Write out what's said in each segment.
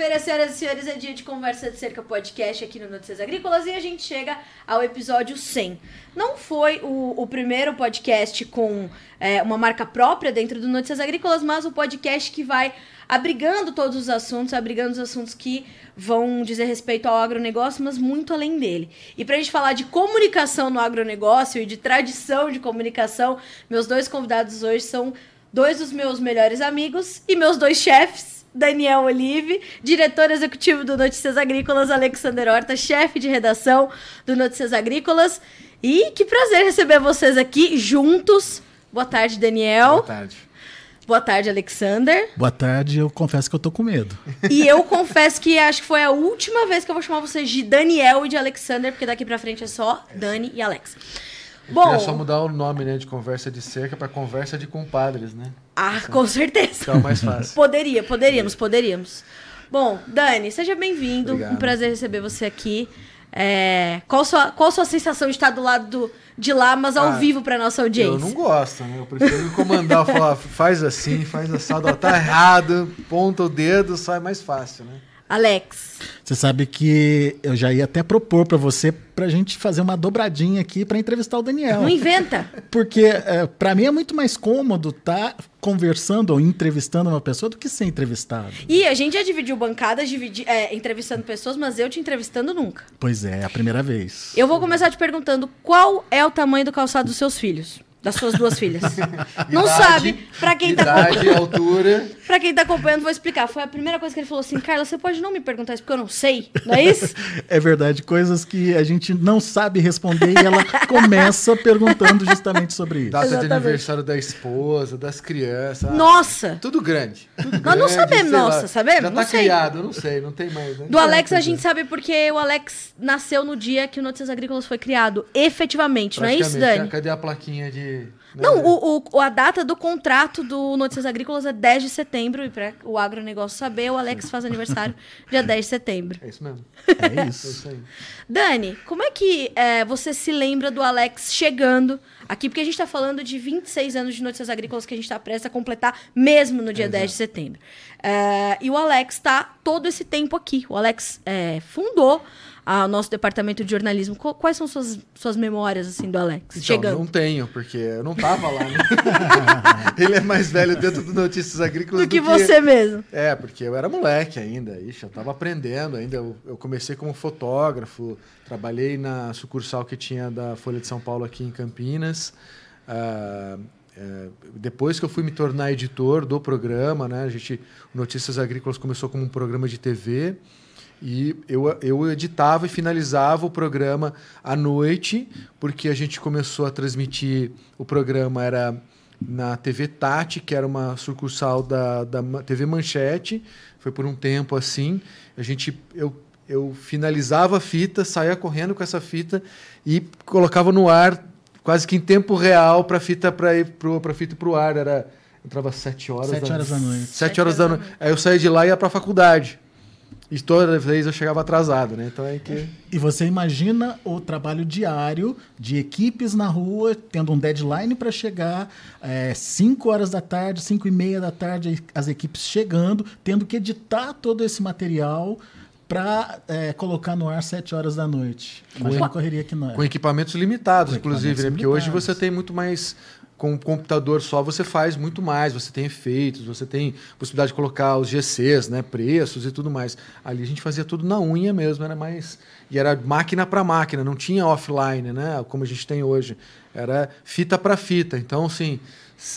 Segunda-feira, senhoras e senhores, é dia de Conversa de Cerca podcast aqui no Notícias Agrícolas e a gente chega ao episódio 100. Não foi o, o primeiro podcast com é, uma marca própria dentro do Notícias Agrícolas, mas o podcast que vai abrigando todos os assuntos, abrigando os assuntos que vão dizer respeito ao agronegócio, mas muito além dele. E para a gente falar de comunicação no agronegócio e de tradição de comunicação, meus dois convidados hoje são dois dos meus melhores amigos e meus dois chefes. Daniel Olive, diretor executivo do Notícias Agrícolas, Alexander Horta, chefe de redação do Notícias Agrícolas. E que prazer receber vocês aqui juntos. Boa tarde, Daniel. Boa tarde. Boa tarde, Alexander. Boa tarde, eu confesso que eu tô com medo. E eu confesso que acho que foi a última vez que eu vou chamar vocês de Daniel e de Alexander, porque daqui pra frente é só Dani e Alex. Bom, é só mudar o nome, né, de conversa de cerca para conversa de compadres, né? Ah, com certeza. Fica mais fácil. Poderia, poderíamos, poderíamos. Bom, Dani, seja bem-vindo. Um prazer receber você aqui. É, qual, sua, qual sua sensação de estar do lado do, de lá, mas ao ah, vivo para nossa audiência? Eu não gosto, né? Eu prefiro me comandar, falar, faz assim, faz assado, ó, tá errado, ponta o dedo, sai mais fácil, né? Alex. Você sabe que eu já ia até propor para você para a gente fazer uma dobradinha aqui para entrevistar o Daniel. Não inventa. Porque é, para mim é muito mais cômodo estar tá conversando ou entrevistando uma pessoa do que ser entrevistado. E a gente já dividiu bancadas dividi é, entrevistando pessoas, mas eu te entrevistando nunca. Pois é, é a primeira vez. Eu vou começar te perguntando qual é o tamanho do calçado dos seus filhos das suas duas filhas. não idade, sabe, para quem tá idade, tá altura. Para quem tá acompanhando, vou explicar. Foi a primeira coisa que ele falou assim: "Carla, você pode não me perguntar isso porque eu não sei". Não é isso? é verdade, coisas que a gente não sabe responder e ela começa perguntando justamente sobre isso. Data Exatamente. de aniversário da esposa, das crianças. Nossa. Tudo grande. Tudo Nós não sabemos, nossa, lá. sabemos? Já tá não criado, eu não sei, não tem mais. Né? Do Alex a gente sabe porque o Alex nasceu no dia que o Notícias Agrícolas foi criado, efetivamente, não é isso, Dani? Cadê a plaquinha de não, o, o, a data do contrato do Notícias Agrícolas é 10 de setembro. E para o agronegócio saber, o Alex faz aniversário dia 10 de setembro. É isso mesmo. É isso. é isso aí. Dani, como é que é, você se lembra do Alex chegando aqui? Porque a gente está falando de 26 anos de Notícias Agrícolas que a gente está prestes a completar, mesmo no dia é 10 de setembro. É, e o Alex está todo esse tempo aqui. O Alex é, fundou ao nosso departamento de jornalismo. Quais são suas, suas memórias, assim, do Alex? Então, chegando? não tenho, porque eu não tava lá, né? Ele é mais velho dentro do Notícias Agrícolas do, do que, que, você mesmo. É, porque eu era moleque ainda, ixi, eu tava aprendendo ainda. Eu, eu comecei como fotógrafo, trabalhei na sucursal que tinha da Folha de São Paulo aqui em Campinas. Uh, é, depois que eu fui me tornar editor do programa, né, a gente, Notícias Agrícolas começou como um programa de TV. E eu, eu editava e finalizava o programa à noite, porque a gente começou a transmitir. O programa era na TV Tati, que era uma sucursal da, da TV Manchete. Foi por um tempo assim. A gente, eu, eu finalizava a fita, saía correndo com essa fita e colocava no ar quase que em tempo real para a fita para ir para fita para o ar. Era entrava às sete horas. Sete horas da noite. Sete horas da noite. Aí eu saía de lá e ia para a faculdade. E toda vez eu chegava atrasado, né? Então é que. E você imagina o trabalho diário de equipes na rua, tendo um deadline para chegar, 5 é, horas da tarde, 5 e meia da tarde, as equipes chegando, tendo que editar todo esse material para é, colocar no ar 7 horas da noite. Imagina a correria que não é. Com equipamentos limitados, com inclusive, equipamentos né? Porque limitados. hoje você tem muito mais com um computador só você faz muito mais, você tem efeitos, você tem possibilidade de colocar os GCs, né, preços e tudo mais. Ali a gente fazia tudo na unha mesmo, era mais e era máquina para máquina, não tinha offline, né, como a gente tem hoje. Era fita para fita. Então, assim,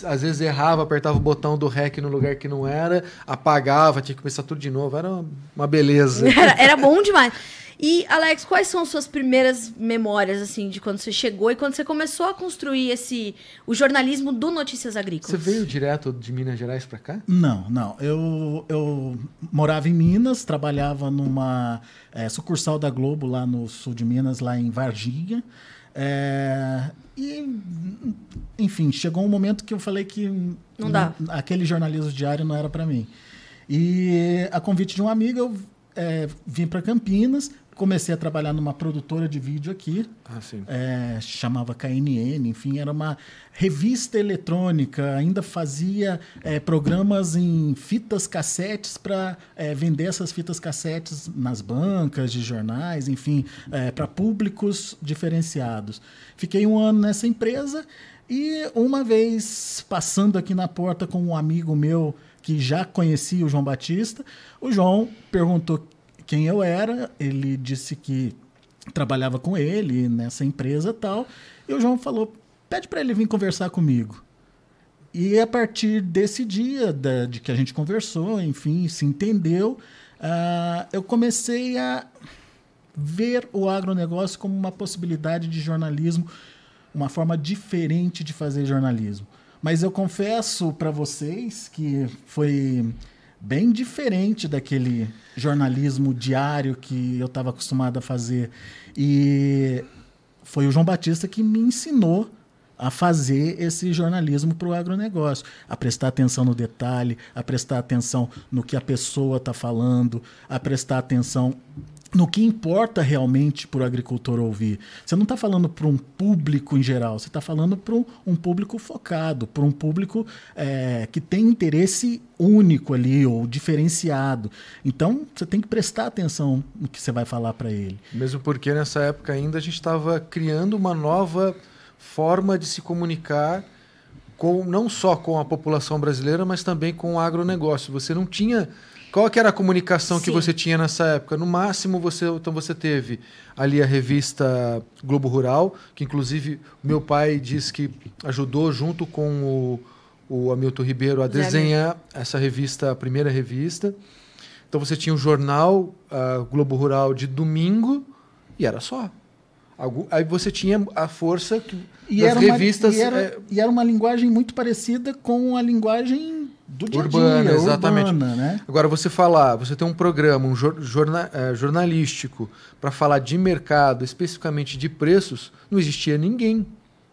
às vezes errava, apertava o botão do REC no lugar que não era, apagava, tinha que começar tudo de novo. Era uma beleza. Era, era bom demais. E, Alex, quais são suas primeiras memórias, assim, de quando você chegou e quando você começou a construir esse o jornalismo do Notícias Agrícolas? Você veio direto de Minas Gerais para cá? Não, não. Eu, eu morava em Minas, trabalhava numa é, sucursal da Globo lá no sul de Minas, lá em Varginha. É, e, enfim, chegou um momento que eu falei que não dá. aquele jornalismo diário não era para mim. E a convite de um amigo, eu é, vim para Campinas, comecei a trabalhar numa produtora de vídeo aqui, Ah, é, chamava KNN, enfim, era uma revista eletrônica, ainda fazia é, programas em fitas cassetes para vender essas fitas cassetes nas bancas de jornais, enfim, para públicos diferenciados. Fiquei um ano nessa empresa e uma vez passando aqui na porta com um amigo meu que já conhecia o João Batista, o João perguntou quem eu era, ele disse que trabalhava com ele nessa empresa e tal, e o João falou, pede para ele vir conversar comigo. E a partir desse dia da, de que a gente conversou, enfim, se entendeu, uh, eu comecei a ver o agronegócio como uma possibilidade de jornalismo, uma forma diferente de fazer jornalismo. Mas eu confesso para vocês que foi bem diferente daquele jornalismo diário que eu estava acostumado a fazer. E foi o João Batista que me ensinou a fazer esse jornalismo para o agronegócio, a prestar atenção no detalhe, a prestar atenção no que a pessoa está falando, a prestar atenção no que importa realmente para o agricultor ouvir. Você não está falando para um público em geral, você está falando para um, um, público focado, para um público é, que tem interesse único ali ou diferenciado. Então você tem que prestar atenção no que você vai falar para ele. Mesmo porque nessa época ainda a gente estava criando uma nova forma de se comunicar com não só com a população brasileira, mas também com o agronegócio. Você não tinha qual que era a comunicação Sim. que você tinha nessa época? No máximo, você, então você teve ali a revista Globo Rural, que inclusive meu pai diz que ajudou junto com o, o Hamilton Ribeiro a desenhar essa revista, a primeira revista. Então você tinha o jornal uh, Globo Rural de domingo e era só. Aí você tinha a força que, e das revistas. Uma, e, era, é... e era uma linguagem muito parecida com a linguagem do dia urbana, dia, exatamente. Urbana, né? Agora, você falar, você tem um programa um jorna, é, jornalístico para falar de mercado, especificamente de preços, não existia ninguém.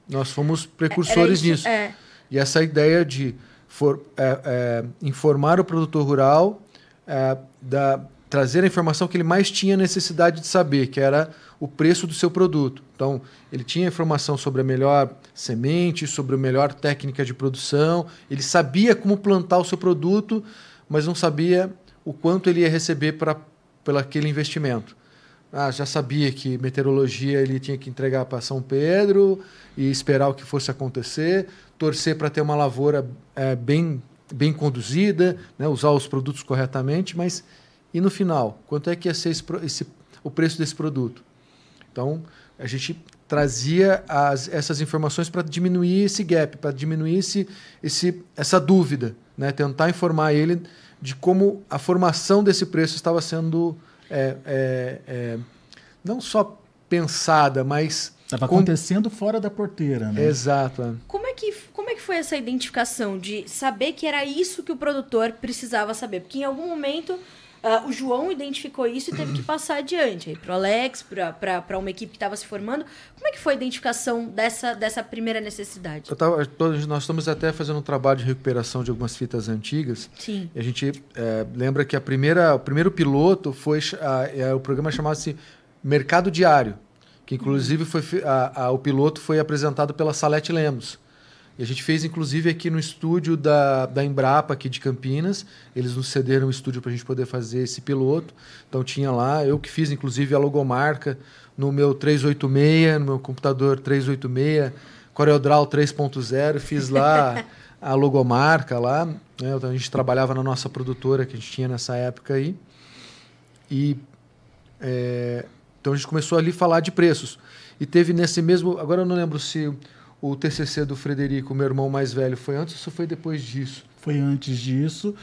Nós fomos precursores isso, nisso. É. E essa ideia de for, é, é informar o produtor rural, é, da, trazer a informação que ele mais tinha necessidade de saber, que era o preço do seu produto. Então, ele tinha informação sobre a melhor semente, sobre a melhor técnica de produção, ele sabia como plantar o seu produto, mas não sabia o quanto ele ia receber para aquele investimento. Ah, já sabia que meteorologia ele tinha que entregar para São Pedro e esperar o que fosse acontecer, torcer para ter uma lavoura é, bem, bem conduzida, né, usar os produtos corretamente, mas e no final, quanto é que ia ser esse, esse, o preço desse produto? Então, a gente trazia as, essas informações para diminuir esse gap, para diminuir esse, esse, essa dúvida, né? tentar informar ele de como a formação desse preço estava sendo é, é, é, não só pensada, mas estava com... acontecendo fora da porteira, né? Exato. Como é que como é que foi essa identificação de saber que era isso que o produtor precisava saber? Porque em algum momento Uh, o João identificou isso e teve que passar adiante para o Alex, para uma equipe que estava se formando. Como é que foi a identificação dessa, dessa primeira necessidade? Tava, todos, nós estamos até fazendo um trabalho de recuperação de algumas fitas antigas. Sim. A gente é, lembra que a primeira, o primeiro piloto foi a, é, o programa chamava-se Mercado Diário, que inclusive foi a, a, o piloto foi apresentado pela Salete Lemos. E a gente fez, inclusive, aqui no estúdio da, da Embrapa, aqui de Campinas. Eles nos cederam o estúdio para a gente poder fazer esse piloto. Então tinha lá, eu que fiz, inclusive, a logomarca no meu 386, no meu computador 386, CorelDRAW 3.0, fiz lá a logomarca lá. Né? Então a gente trabalhava na nossa produtora que a gente tinha nessa época aí. E é, então a gente começou ali a falar de preços. E teve nesse mesmo. Agora eu não lembro se o TCC do Frederico, meu irmão mais velho, foi antes ou foi depois disso? Foi antes disso.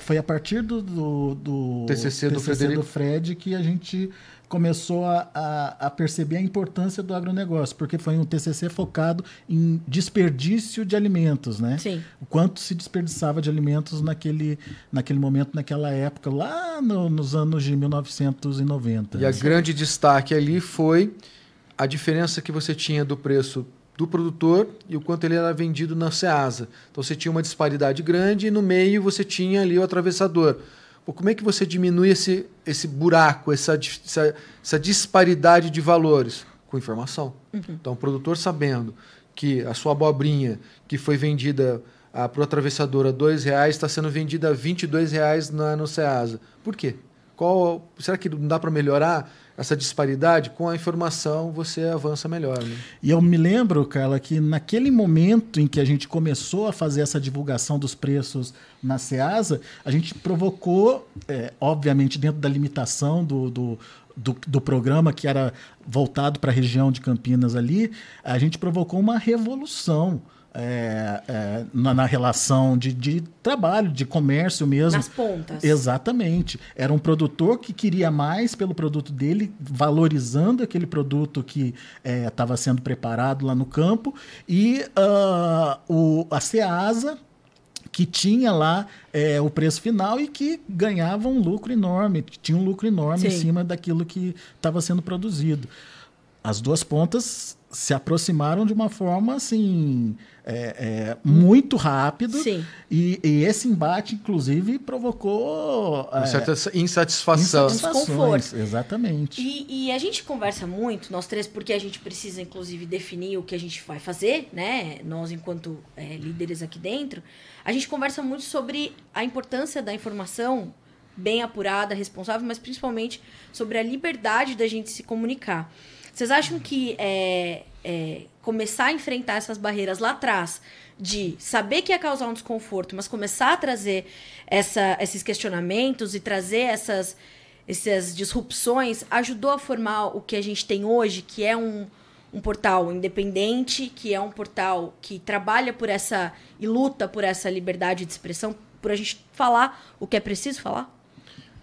Foi a partir do, do, do TCC, do, TCC do Fred que a gente começou a, a, a, perceber a importância do agronegócio, porque foi um TCC focado em desperdício de alimentos, né? Sim. O quanto se desperdiçava de alimentos naquele, naquele momento, naquela época, lá no, nos anos de 1990. E a grande destaque ali foi a diferença que você tinha do preço do produtor e o quanto ele era vendido na Ceasa. Então você tinha uma disparidade grande e no meio você tinha ali o atravessador. pô, como é que você diminui esse, esse buraco, essa, essa, essa disparidade de valores? Com informação. Então, o produtor sabendo que a sua abobrinha, que foi vendida para o atravessador a 2 reais, está sendo vendida a 22 reais na, no Ceasa. Por quê? Qual, será que não dá para melhorar essa disparidade? Com a informação você avança melhor. Né? E eu me lembro, Carla, que naquele momento em que a gente começou a fazer essa divulgação dos preços na Ceasa, a gente provocou, é, obviamente, dentro da limitação do, do, do, do programa que era voltado para a região de Campinas ali, a gente provocou uma revolução. É, é, na, na relação de, de trabalho, de comércio mesmo. Nas pontas. Exatamente. Era um produtor que queria mais pelo produto dele, valorizando aquele produto que estava sendo preparado lá no campo, e ah, o, a Ceasa, que tinha lá é, o preço final e que ganhava um lucro enorme, tinha um lucro enorme em Sim. cima daquilo que estava sendo produzido. As duas pontas se aproximaram de uma forma assim é, é, muito rápido Sim. e, e esse embate inclusive provocou Uma é, certa insatisfação. insatisfações. Desconforto. Exatamente. E, e a gente conversa muito, nós três, porque a gente precisa, inclusive, definir o que a gente vai fazer, né? Nós, enquanto é, líderes aqui dentro, a gente conversa muito sobre a importância da informação bem apurada, responsável, mas principalmente sobre a liberdade da gente se comunicar. Vocês acham que é, é, começar a enfrentar essas barreiras lá atrás, de saber que ia causar um desconforto, mas começar a trazer essa, esses questionamentos e trazer essas, essas disrupções, ajudou a formar o que a gente tem hoje, que é um, um portal independente, que é um portal que trabalha por essa e luta por essa liberdade de expressão, por a gente falar o que é preciso falar?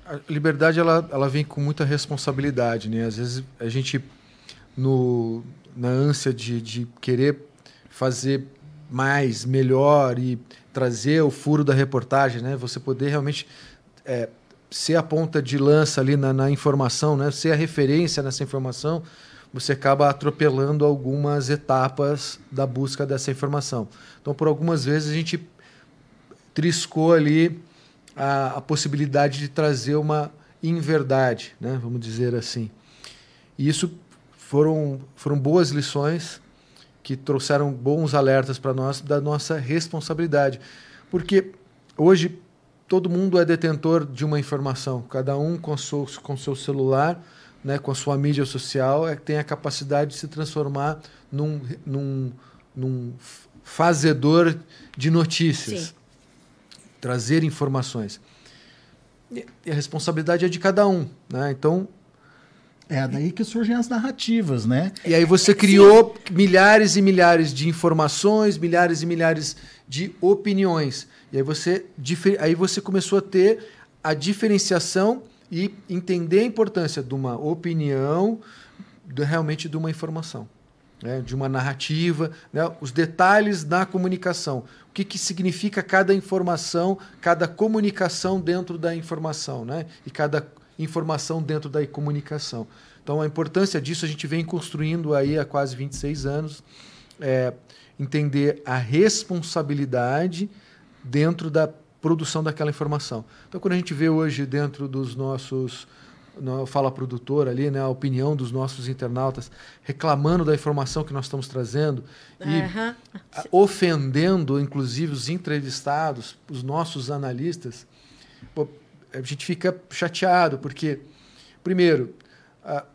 A liberdade ela, ela vem com muita responsabilidade, né? Às vezes a gente no na ânsia de, de querer fazer mais, melhor e trazer o furo da reportagem, né? Você poder realmente é, ser a ponta de lança ali na, na informação, né? Ser a referência nessa informação, você acaba atropelando algumas etapas da busca dessa informação. Então, por algumas vezes a gente triscou ali a, a possibilidade de trazer uma inverdade, né? Vamos dizer assim. E isso foram, foram boas lições que trouxeram bons alertas para nós da nossa responsabilidade. Porque hoje todo mundo é detentor de uma informação, cada um com seu, com seu celular, né, com a sua mídia social, é, tem a capacidade de se transformar num, num, num fazedor de notícias, Sim. trazer informações. E e a responsabilidade é de cada um. Né? Então, É daí que surgem as narrativas, né? e aí você criou milhares e milhares de informações, milhares e milhares de opiniões. E aí você, aí você começou a ter a diferenciação e entender a importância de uma opinião de- realmente de uma informação, né? de uma narrativa, né? os detalhes da comunicação. O que, que significa cada informação, cada comunicação dentro da informação, né? e cada informação dentro da comunicação. Então, a importância disso a gente vem construindo aí há quase 26 anos, é, entender a responsabilidade dentro da produção daquela informação. Então, quando a gente vê hoje dentro dos nossos no fala produtor ali, né, a opinião dos nossos internautas reclamando da informação que nós estamos trazendo e ofendendo, inclusive, os entrevistados, os nossos analistas, a gente fica chateado, porque, primeiro, a-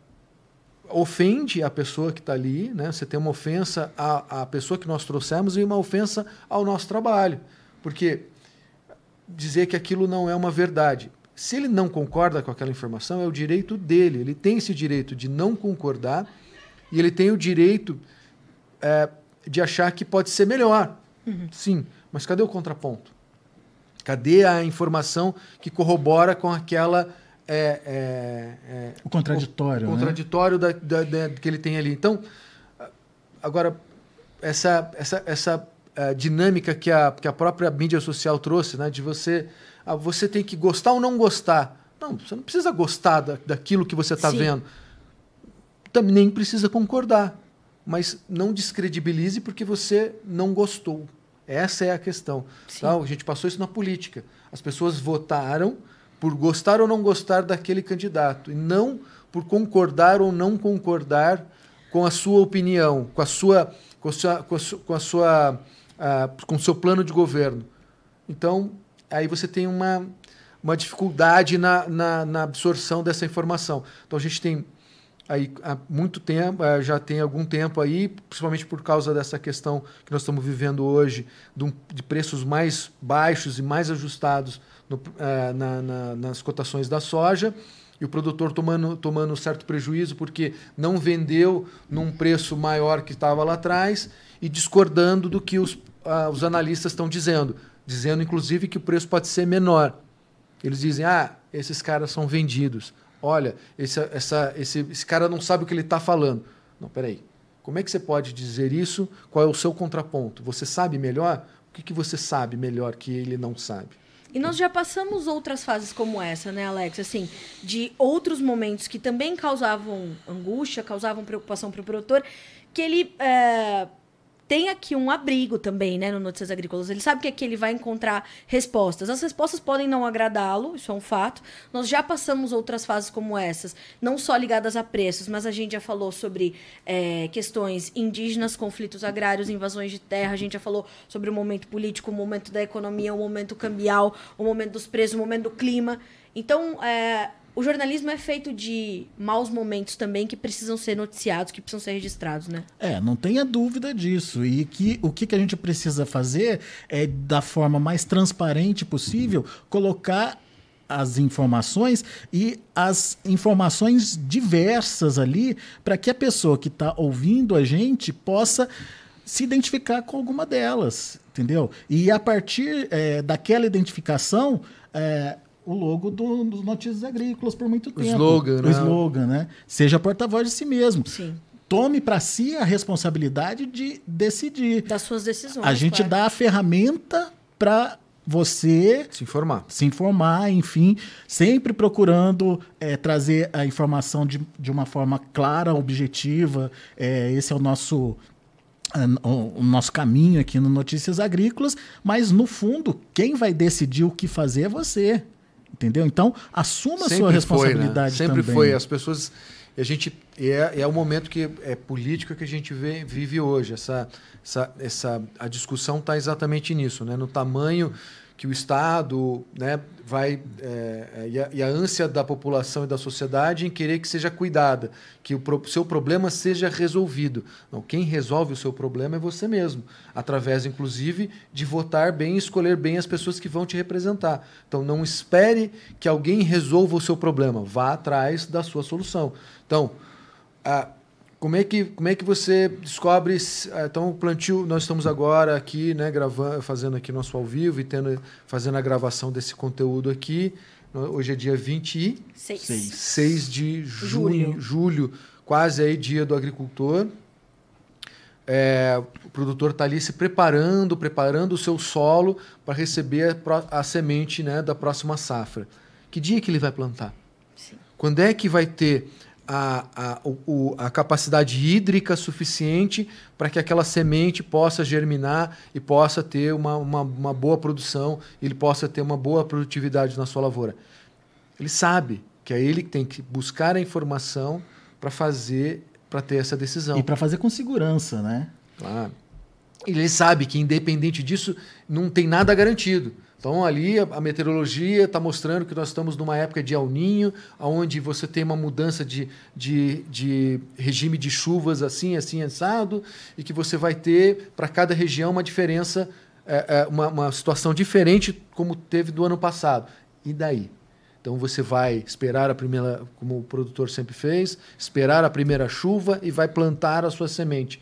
ofende a pessoa que está ali, né? você tem uma ofensa à, à pessoa que nós trouxemos e uma ofensa ao nosso trabalho, porque dizer que aquilo não é uma verdade. Se ele não concorda com aquela informação, é o direito dele. Ele tem esse direito de não concordar e ele tem o direito é, de achar que pode ser melhor. Sim, mas cadê o contraponto? Cadê a informação que corrobora com aquela. é, é, é, O contraditório, o né? contraditório da, da- da- que ele tem ali. Então, agora, essa, essa, essa eh, dinâmica que a, que a própria mídia social trouxe, né, de você, ah, você tem que gostar ou não gostar. Não, você não precisa gostar da, daquilo que você está vendo. Também nem precisa concordar. Mas não descredibilize porque você não gostou. Essa é a questão. Sim. Tá? A gente passou isso na política. As pessoas votaram por gostar ou não gostar daquele candidato, e não por concordar ou não concordar com a sua opinião, com a sua, com a sua, com a sua, com, a sua uh, com o seu plano de governo. Então, aí você tem uma, uma dificuldade na, na, na absorção dessa informação. Então, a gente tem aí há muito tempo, eh, já tem algum tempo aí, principalmente por causa dessa questão que nós estamos vivendo hoje, de preços mais baixos e mais ajustados no, eh, na, na, nas cotações da soja, e o produtor tomando, tomando certo prejuízo porque não vendeu num preço maior que estava lá atrás e discordando do que os, uh, os analistas estão dizendo, dizendo inclusive que o preço pode ser menor. Eles dizem: ah, esses caras são vendidos. Olha, esse, essa, esse, esse cara não sabe o que ele está falando. Não, peraí. Como é que você pode dizer isso? Qual é o seu contraponto? Você sabe melhor? O que, que você sabe melhor que ele não sabe? E nós já passamos outras fases como essa, né, Alex? Assim, de outros momentos que também causavam angústia, causavam preocupação para o produtor, que ele é, tem aqui um abrigo também, né, no Notícias Agrícolas. Ele sabe que aqui ele vai encontrar respostas. As respostas podem não agradá-lo, isso é um fato. Nós já passamos outras fases como essas, não só ligadas a preços, mas a gente já falou sobre é, questões indígenas, conflitos agrários, invasões de terra, a gente já falou sobre o momento político, o momento da economia, o momento cambial, o momento dos preços, o momento do clima. Então, é, o jornalismo é feito de maus momentos também que precisam ser noticiados, que precisam ser registrados, né? É, não tenha dúvida disso. E que o que, que a gente precisa fazer é, da forma mais transparente possível, colocar as informações e as informações diversas ali para que a pessoa que está ouvindo a gente possa se identificar com alguma delas, entendeu? E a partir é, daquela identificação, é, o logo do, dos Notícias Agrícolas por muito tempo. O slogan, o né? slogan, né? Seja porta-voz de si mesmo. Sim. Tome para si a responsabilidade de decidir. Das suas decisões. A gente claro. dá a ferramenta para você se informar. Se informar, enfim, sempre procurando é, trazer a informação de, de uma forma clara, objetiva. É, esse é o nosso o nosso caminho aqui no Notícias Agrícolas, mas no fundo, quem vai decidir o que fazer é você. Entendeu? Então, assuma a sua responsabilidade foi, né? Sempre também. foi. As pessoas. A gente é, é o momento que é político que a gente vê, vive hoje. Essa, essa, essa, a discussão está exatamente nisso, né? no tamanho que o Estado né, vai. É, e, a, e, a, ânsia da população e da sociedade em querer que seja cuidada, que o pro, seu problema seja resolvido. Não, quem resolve o seu problema é você mesmo, através, inclusive, de votar bem e escolher bem as pessoas que vão te representar. Então, não espere que alguém resolva o seu problema, vá atrás da sua solução. Então, a como é que, como é que você descobre? Eh, então, o plantio, nós estamos agora aqui, né, gravando, fazendo aqui nosso ao vivo e tendo, fazendo a gravação desse conteúdo aqui. Hoje é dia 26 6 de junho, julho. julho, quase aí dia do agricultor. É, o produtor está ali se preparando, preparando o seu solo para receber a, a, semente né, da próxima safra. Que dia que ele vai plantar? Sim. Quando é que vai ter a, a, o, a capacidade hídrica suficiente para que aquela semente possa germinar e possa ter uma, uma, uma, boa produção, ele possa ter uma boa produtividade na sua lavoura. Ele sabe que é ele que tem que buscar a informação para fazer, para ter essa decisão. E para fazer com segurança, né? Claro. Ele sabe que, independente disso, não tem nada garantido. Então, ali a, meteorologia está mostrando que nós estamos numa época de El Ninho, onde você tem uma mudança de, de, de regime de chuvas assim, assim, assado, e que você vai ter, para cada região, uma diferença, é, é, uma, uma situação diferente, como teve do ano passado. E daí? Então você vai esperar a primeira, como o produtor sempre fez, esperar a primeira chuva e vai plantar a sua semente.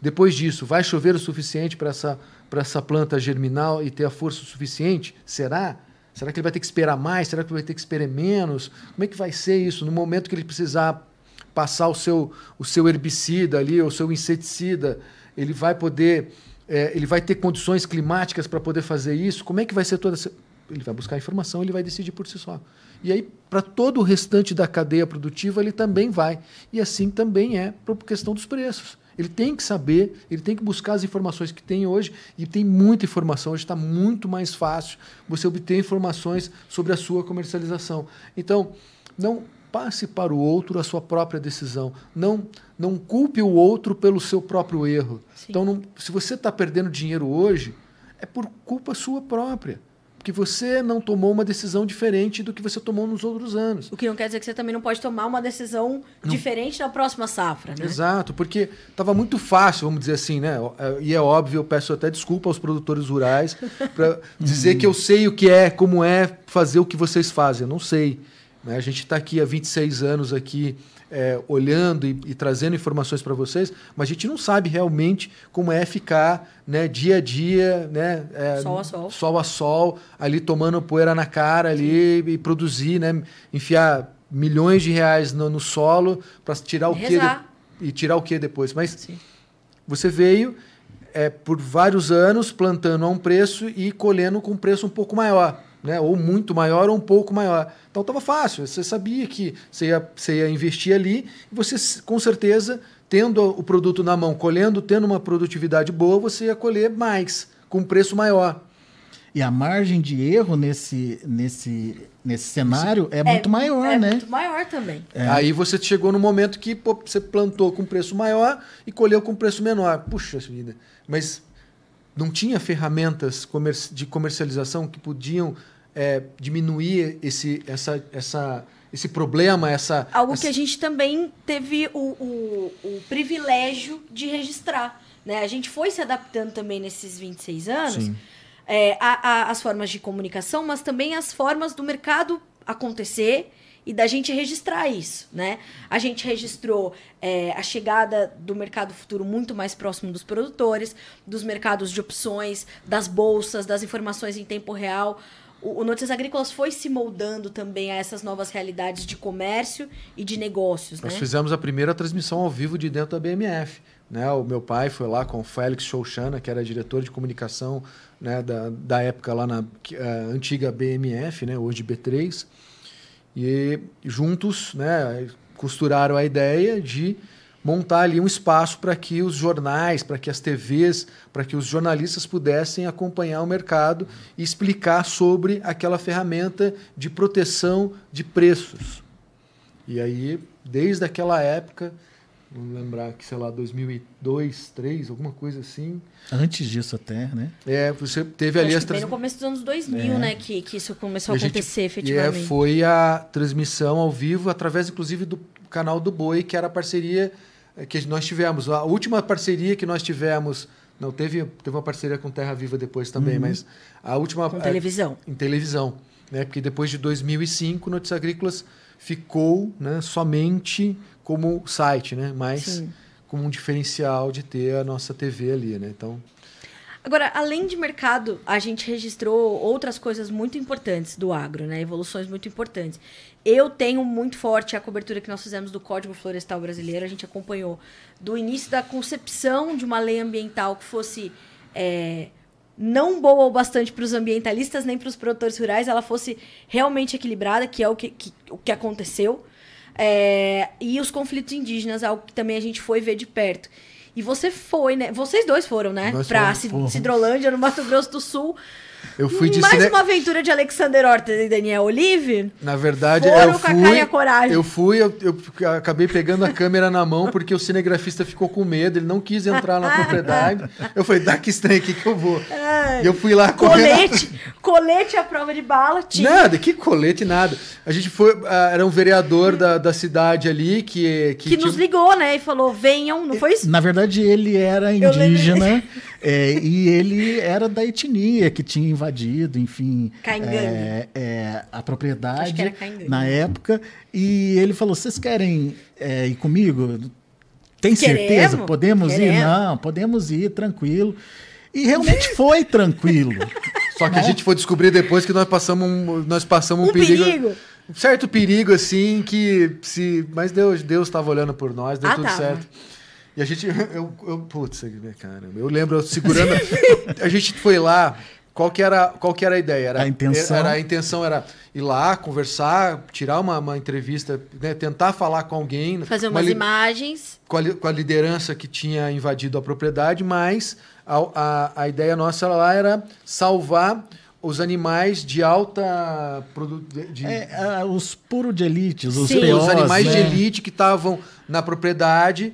Depois disso, vai chover o suficiente para essa para essa planta germinar e ter a força suficiente? Será? Será que ele vai ter que esperar mais? Será que ele vai ter que esperar menos? Como é que vai ser isso no momento que ele precisar passar o seu, o seu herbicida ali, o seu inseticida? Ele vai poder, é, ele vai ter condições climáticas para poder fazer isso? Como é que vai ser toda essa... Ele vai buscar informação, ele vai decidir por si só. E aí, para todo o restante da cadeia produtiva, ele também vai. E assim também é para a questão dos preços. Ele tem que saber, ele tem que buscar as informações que tem hoje, e tem muita informação. Hoje está muito mais fácil você obter informações sobre a sua comercialização. Então, não passe para o outro a sua própria decisão. Não, não culpe o outro pelo seu próprio erro. Sim. Então, não, se você está perdendo dinheiro hoje, é por culpa sua própria. Porque você não tomou uma decisão diferente do que você tomou nos outros anos. O que não quer dizer que você também não pode tomar uma decisão diferente na próxima safra, né? Exato, porque estava muito fácil, vamos dizer assim, né? E é óbvio, eu peço até desculpa aos produtores rurais para dizer que eu sei o que é, como é fazer o que vocês fazem. Eu não sei. Né? A gente está aqui há 26 anos aqui é, olhando e, e, trazendo informações para vocês, mas a gente não sabe realmente como é ficar né, dia a dia, né, é, sol a sol. sol a sol, ali tomando poeira na cara ali e produzir, né, enfiar milhões de reais no, no solo para tirar o que e tirar o que depois. Mas Sim. você veio é, por vários anos plantando a um preço e colhendo com um preço um pouco maior. Né? Ou muito maior ou um pouco maior. Então estava fácil. Você sabia que você ia, você ia investir ali e você, com certeza, tendo o produto na mão, colhendo, tendo uma produtividade boa, você ia colher mais, com um preço maior. E a margem de erro nesse, nesse, nesse cenário é, muito maior, é né? muito maior também. Aí você chegou no momento que pô, você plantou com preço maior e colheu com preço menor. Puxa vida. Mas não tinha ferramentas de comercialização que podiam é, diminuir esse, essa, essa, esse problema, essa. Algo essa... que a gente também teve o, o, o, privilégio de registrar. Né? A gente foi se adaptando também nesses 26 anos é, a, a, as formas de comunicação, mas também as formas do mercado acontecer e da gente registrar isso, né? A gente registrou é, a chegada do mercado futuro muito mais próximo dos produtores, dos mercados de opções, das bolsas, das informações em tempo real. O, o Notícias Agrícolas foi se moldando também a essas novas realidades de comércio e de negócios, Nós né? fizemos a primeira transmissão ao vivo de dentro da BMF. Né? O meu pai foi lá com o Félix Chouchana, que era diretor de comunicação né, da, da época lá na a antiga BMF, né, hoje B3. E juntos né, costuraram a ideia de montar ali um espaço para que os jornais, para que as TVs, para que os jornalistas pudessem acompanhar o mercado e explicar sobre aquela ferramenta de proteção de preços. E aí, desde aquela época, vamos lembrar que, sei lá, 2002, 2003, alguma coisa assim. Antes disso até, né? É, você teve ali as trans... no começo dos anos 2000, É. né? Que, que isso começou a E gente- acontecer E é, efetivamente. foi a transmissão ao vivo, através, inclusive, do canal do Boi, que era a parceria eh, que nós tivemos. A última parceria que nós tivemos. Não, teve, teve uma parceria com Terra Viva depois também, mas a última. Com eh, televisão. em televisão. Né? Porque depois de 2005, Notícias Agrícolas ficou né, somente como site, né? mas Sim. como um diferencial de ter a nossa TV ali. Né? Então, Agora, além de mercado, a gente registrou outras coisas muito importantes do agro, né? Evoluções muito importantes. Eu tenho muito forte a cobertura que nós fizemos do Código Florestal Brasileiro. A gente acompanhou do início da concepção de uma lei ambiental que fosse é, não boa o bastante para os ambientalistas nem para os produtores rurais, ela fosse realmente equilibrada, que é o que, que- o que aconteceu. É, e os conflitos indígenas, algo que também a gente foi ver de perto. E você foi, né? Vocês dois foram, né? Nós Pra fomos, Cid- fomos. Cidrolândia, no Mato Grosso do Sul. Eu fui de Mais cine- uma aventura de Alexander Horta e Daniel Olive. Na verdade, Foram eu fui. a coragem. Eu fui, eu, eu acabei pegando a câmera na mão porque o cinegrafista ficou com medo, ele não quis entrar na propriedade. Eu falei, dá que estranho aqui que eu vou. E eu fui lá correndo. Colete, colete à prova de bala. Tinha. Nada, que colete, nada. A gente foi. ah, era um vereador da, da cidade ali que. Que, Que tinha- nos ligou, né? E falou: venham, não foi isso? Na verdade, ele era indígena é, e ele era da etnia que tinha invadido, enfim, é, é, a propriedade na época. E ele falou: vocês querem é, ir comigo? Tem Queremos, certeza? Podemos ir? queremos. Não, podemos ir, tranquilo. E realmente foi tranquilo. Só que a gente foi descobrir depois que nós passamos um, nós passamos um, Um perigo. Um certo perigo, assim, que se. Mas Deus Deus estava olhando por nós, deu Ah, tudo tava. certo. E a gente. Eu, eu, putz, caramba. Eu lembro eu segurando. a gente foi lá qual que era, qual que era a ideia? Era, A intenção. Era, a intenção era ir lá, conversar, tirar uma, uma entrevista, né, tentar falar com alguém. Fazer uma umas li- imagens. com a, com a liderança que tinha invadido a propriedade, mas a, a, a ideia nossa lá era salvar os animais de alta de, É, os puros de elite, os Sim. Os animais né? de elite que estavam na propriedade,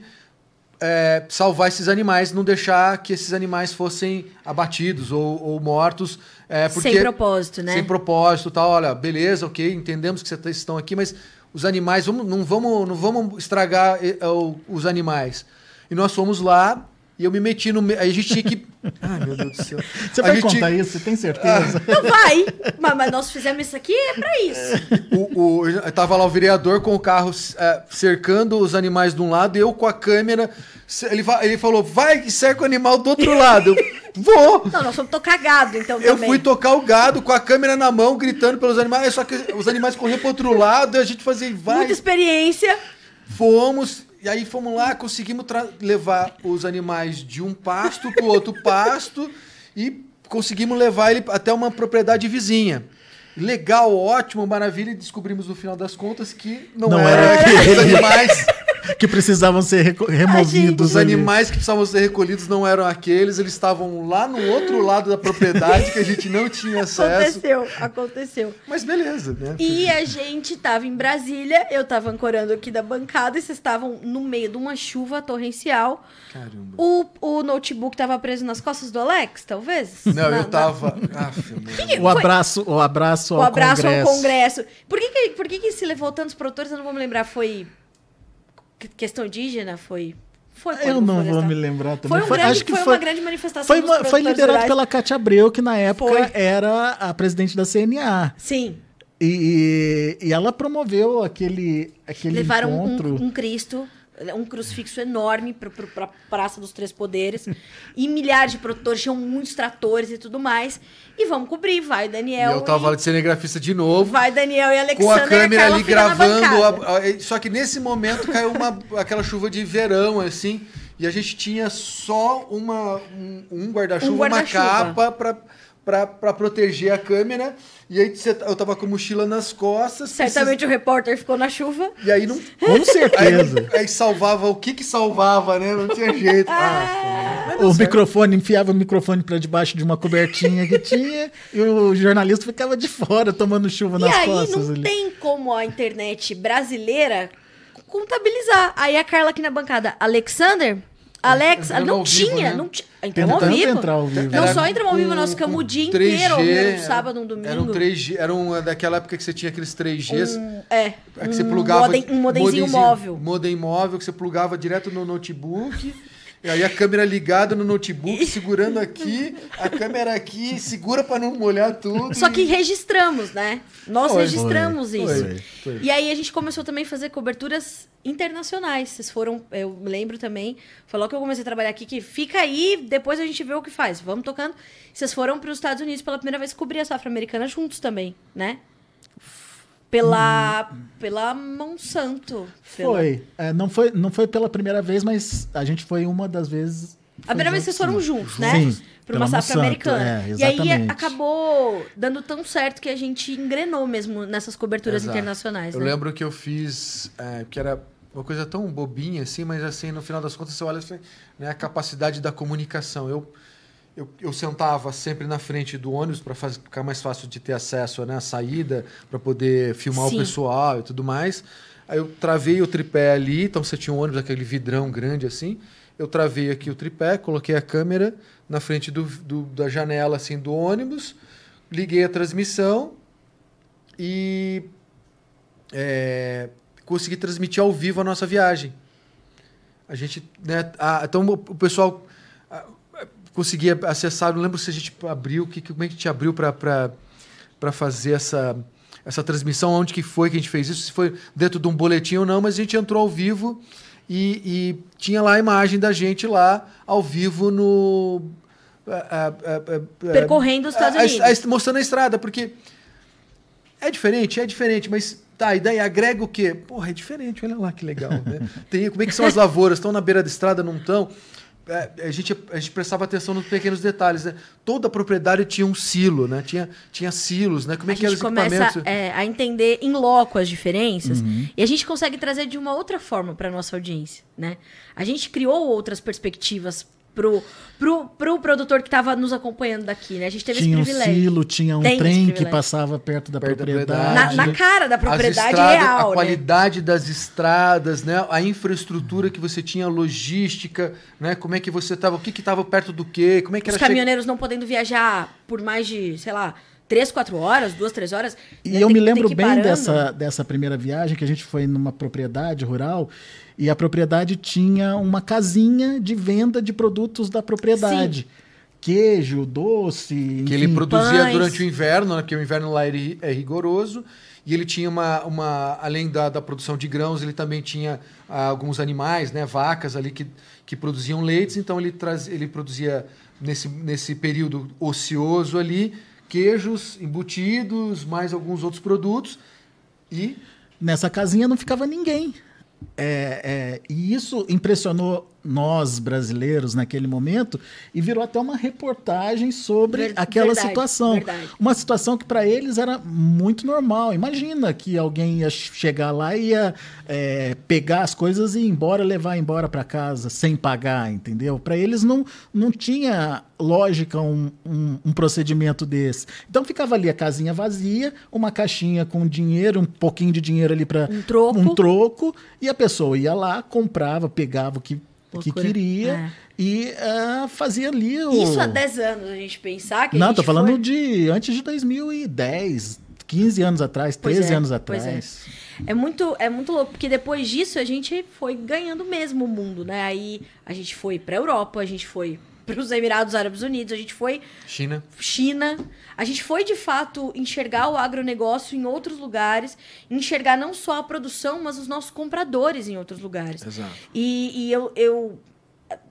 é, salvar esses animais, não deixar que esses animais fossem abatidos ou, ou mortos. é, porque, Sem propósito, né? Sem propósito, tal. Olha, beleza, ok, entendemos que vocês estão aqui, mas os animais, vamos, não, vamos, não vamos estragar o- os animais. E nós fomos lá e eu me meti no meio. Aí a gente tinha que. Ai, meu Deus do céu. Você A vai gente- contar isso? Você tem certeza? Não vai! mas, mas nós fizemos isso aqui é pra isso. o, o, tava lá o vereador com o carro eh, cercando os animais de um lado e eu com a câmera. Ele, ele falou, vai e cerca o animal do outro lado. Vou! Não, nós fomos tô cagado, então Eu também. fui tocar o gado com a câmera na mão, gritando pelos animais, só que os animais corriam pro outro lado e a gente fazia, vai. Muita experiência. Fomos, e aí fomos lá, conseguimos levar os animais de um pasto pro outro pasto e conseguimos levar ele até uma propriedade vizinha. Legal, ótimo, maravilha, e descobrimos no final das contas que não, Não era, era aqueles aquele. animais. Que precisavam ser removidos. Os animais que precisavam ser recolhidos não eram aqueles, eles estavam lá no outro lado da propriedade que a gente não tinha acesso. Aconteceu, aconteceu. Mas beleza, né? E a gente tava em Brasília, eu tava ancorando aqui da bancada e vocês estavam no meio de uma chuva torrencial. Caramba. O, o notebook tava preso nas costas do Alex, talvez? Não, Na- eu na- tava. Aff, mano. que O abraço, o abraço ao O abraço Congresso. ao Congresso. Por que, que, por que, que se levou tantos produtores? Eu não vou me lembrar. Foi questão indígena? Foi. Foi Eu não vou me lembrar também. Foi, um grande, acho que foi, foi, uma grande manifestação. foi, uma- foi liderado rurais. pela Cátia Abreu, que na época Foi. era a presidente da CNA. Sim. E, e ela promoveu aquele, aquele Levaram um, encontro. um Cristo, um crucifixo enorme para a Praça dos Três Poderes. e milhares de produtores, tinham muitos tratores e tudo mais. E vamos cobrir. Vai, E Daniel. eu tava e... de cinegrafista de novo. Vai, Daniel e Alexandre. com a e câmera ali gravando. a- a- só que nesse momento caiu uma, aquela chuva de verão, assim. E a gente tinha só uma, um, um guarda-chuva, Um uma guarda-chuva. capa pra, pra, pra proteger a câmera. E aí você- eu tava com a mochila nas costas. Certamente o repórter ficou na chuva. E aí não. Com certeza. Aí, aí salvava o que que salvava, né? Não tinha jeito. Ah. Ah, o microfone, enfiava o microfone para debaixo de uma cobertinha que tinha e o jornalista ficava de fora tomando chuva E nas aí costas. não ali. tem como a internet brasileira contabilizar. Aí a Carla aqui na bancada, Alexander, Alex, Entrando não ao vivo, tinha, né? não tinha. Entramos ao vivo. entrar ao vivo. Não Era só entramos ao vivo, nós ficamos com o dia 3G, inteiro um era- sábado, um domingo. Era um 3G, era um daquela época que você tinha aqueles 3Gs. Um- é, É que você um plugava modem- um modemzinho móvel. Modem móvel que você plugava direto no notebook. E aí a câmera ligada no notebook, segurando aqui, a câmera aqui, segura para não molhar tudo. Só que e- registramos, né? Nós Foi, registramos foi, isso. foi, foi. E aí a gente começou também a fazer coberturas internacionais. Vocês foram, eu me lembro também, falou que eu comecei a trabalhar aqui, que fica aí, depois a gente vê o que faz. Vamos tocando. Vocês foram para os Estados Unidos pela primeira vez cobrir a safra americana juntos também, né? Pela, pela Monsanto. Pela- Foi. É, não foi. Não foi pela primeira vez, mas a primeira vez uma das vezes. A primeira vez vocês foram juntos, né? Sim. Para uma pela safra americana. é, e aí acabou dando tão certo que a gente engrenou mesmo nessas coberturas Exato. internacionais. Eu né? lembro que eu fiz, é, que era uma coisa tão bobinha assim, mas assim, no final das contas você olha assim, né, a capacidade da comunicação. Eu, eu, eu sentava sempre na frente do ônibus para ficar mais fácil de ter acesso né, à saída, para poder filmar Sim. o pessoal e tudo mais. Aí eu travei o tripé ali, então você tinha um ônibus, aquele vidrão grande assim. Eu travei aqui o tripé, coloquei a câmera na frente do, do- da janela assim do ônibus, liguei a transmissão e é, consegui transmitir ao vivo a nossa viagem. A gente, né, a- então o pessoal conseguia acessar, não lembro se a gente abriu, que, como é que a gente abriu para fazer essa, essa transmissão, onde que foi que a gente fez isso, se foi dentro de um boletim ou não, mas a gente entrou ao vivo e, e tinha lá a imagem da gente lá, ao vivo no... a- a- a- Percorrendo os Estados Unidos. mostrando a estrada, porque é diferente, é diferente, mas tá, e daí agrega o quê? Porra, é diferente, olha lá que legal, né? Tem, como é que são as lavouras? Estão na beira da estrada, não estão? É, a, gente, a gente prestava atenção nos pequenos detalhes. Né? Toda propriedade tinha um silo, né? Tinha, tinha silos, né? Como é a que gente os começa é, a entender em loco as diferenças Uhum. e a gente consegue trazer de uma outra forma para nossa audiência, né? A gente criou outras perspectivas pro, pro, pro produtor que estava nos acompanhando daqui, né? A gente teve tinha um esse privilégio. silo, tinha um Tem trem que passava perto da Perto da propriedade. na, propriedade. na cara da propriedade estradas, real, a né? qualidade das estradas, né? A infraestrutura que você tinha, a logística, né? Como é que você estava, o que que estava perto do quê, como é que Os era che- caminhoneiros não podendo viajar por mais de, sei lá, três, quatro horas, duas, três horas. E né? eu Tem- me lembro bem parando. dessa, dessa primeira viagem que a gente foi numa propriedade rural e a propriedade tinha uma casinha de venda de produtos da propriedade. Queijo, doce, que ele produzia pães. durante o inverno, né? porque o inverno lá é rigoroso. E ele tinha uma, uma além da, da produção de grãos, ele também tinha ah, alguns animais, né, vacas ali que, que produziam leites. Então ele traz, ele produzia nesse, nesse período ocioso ali queijos embutidos, mais alguns outros produtos e Nessa casinha não ficava ninguém. É, é, e isso impressionou nós brasileiros naquele momento e virou até uma reportagem sobre aquela situação. verdade. Uma situação que para eles era muito normal. Imagina que alguém ia chegar lá e ia é, pegar as coisas e ir embora, levar embora para casa sem pagar, entendeu? Para eles não, não tinha lógica um, um, um procedimento desse. Então ficava ali a casinha vazia, uma caixinha com dinheiro, um pouquinho de dinheiro ali para Um troco. um troco, e a pessoa ia lá, comprava, pegava o que, que Loucura. queria É. e ah, fazia ali o. Isso há 10 anos, a gente pensar que a Não, tô falando foi... de antes de 2010, 15 anos atrás, Pois 13 é, anos é. atrás. É muito, é muito louco, porque depois disso a gente foi ganhando mesmo o mundo, né? Aí a gente foi pra Europa, a gente foi pros Emirados Árabes Unidos, a gente foi China. China. A gente foi de fato enxergar o agronegócio em outros lugares, enxergar não só a produção, mas os nossos compradores em outros lugares. Exato. E, e eu, eu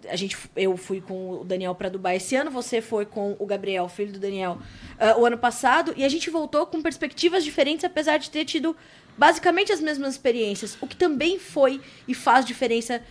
a gente eu fui com o Daniel para Dubai esse ano, você foi com o Gabriel, filho do Daniel, ah, o ano passado, e a gente voltou com perspectivas diferentes, apesar de ter tido basicamente as mesmas experiências, o que também foi e faz diferença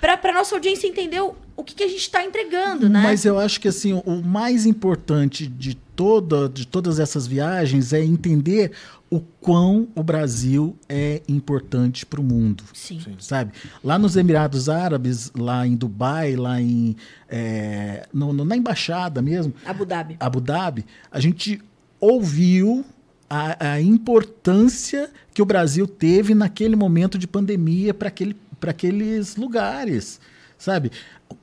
para nossa audiência entender o, o que, que a gente está entregando, né? Mas eu acho que assim, o mais importante de, toda, de todas essas viagens é entender o quão o Brasil é importante para o mundo. Sim. Sabe? Lá nos Emirados Árabes, lá em Dubai, lá em, é, no- no- na embaixada mesmo, Abu Dhabi. Abu Dhabi, a gente ouviu a, a importância que o Brasil teve naquele momento de pandemia para aquele, aqueles lugares, sabe?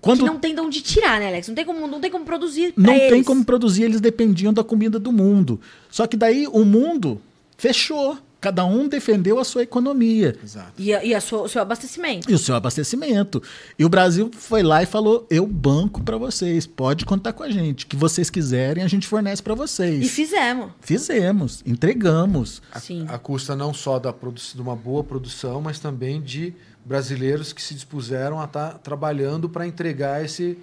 Quando Que não tem de onde tirar, né, Alex? Não tem como, não tem como produzir não tem eles. como produzir, eles dependiam da comida do mundo. Só que daí o mundo fechou. Cada um defendeu a sua economia Exato. E, a- e a sua- o seu abastecimento. e o seu abastecimento. E o Brasil foi lá e falou: eu banco para vocês, pode contar com a gente. O que vocês quiserem, a gente fornece para vocês. E fizemos. Fizemos, entregamos. A, Sim. a custa não só da de uma boa produção, mas também de brasileiros que se dispuseram a estar trabalhando para entregar esse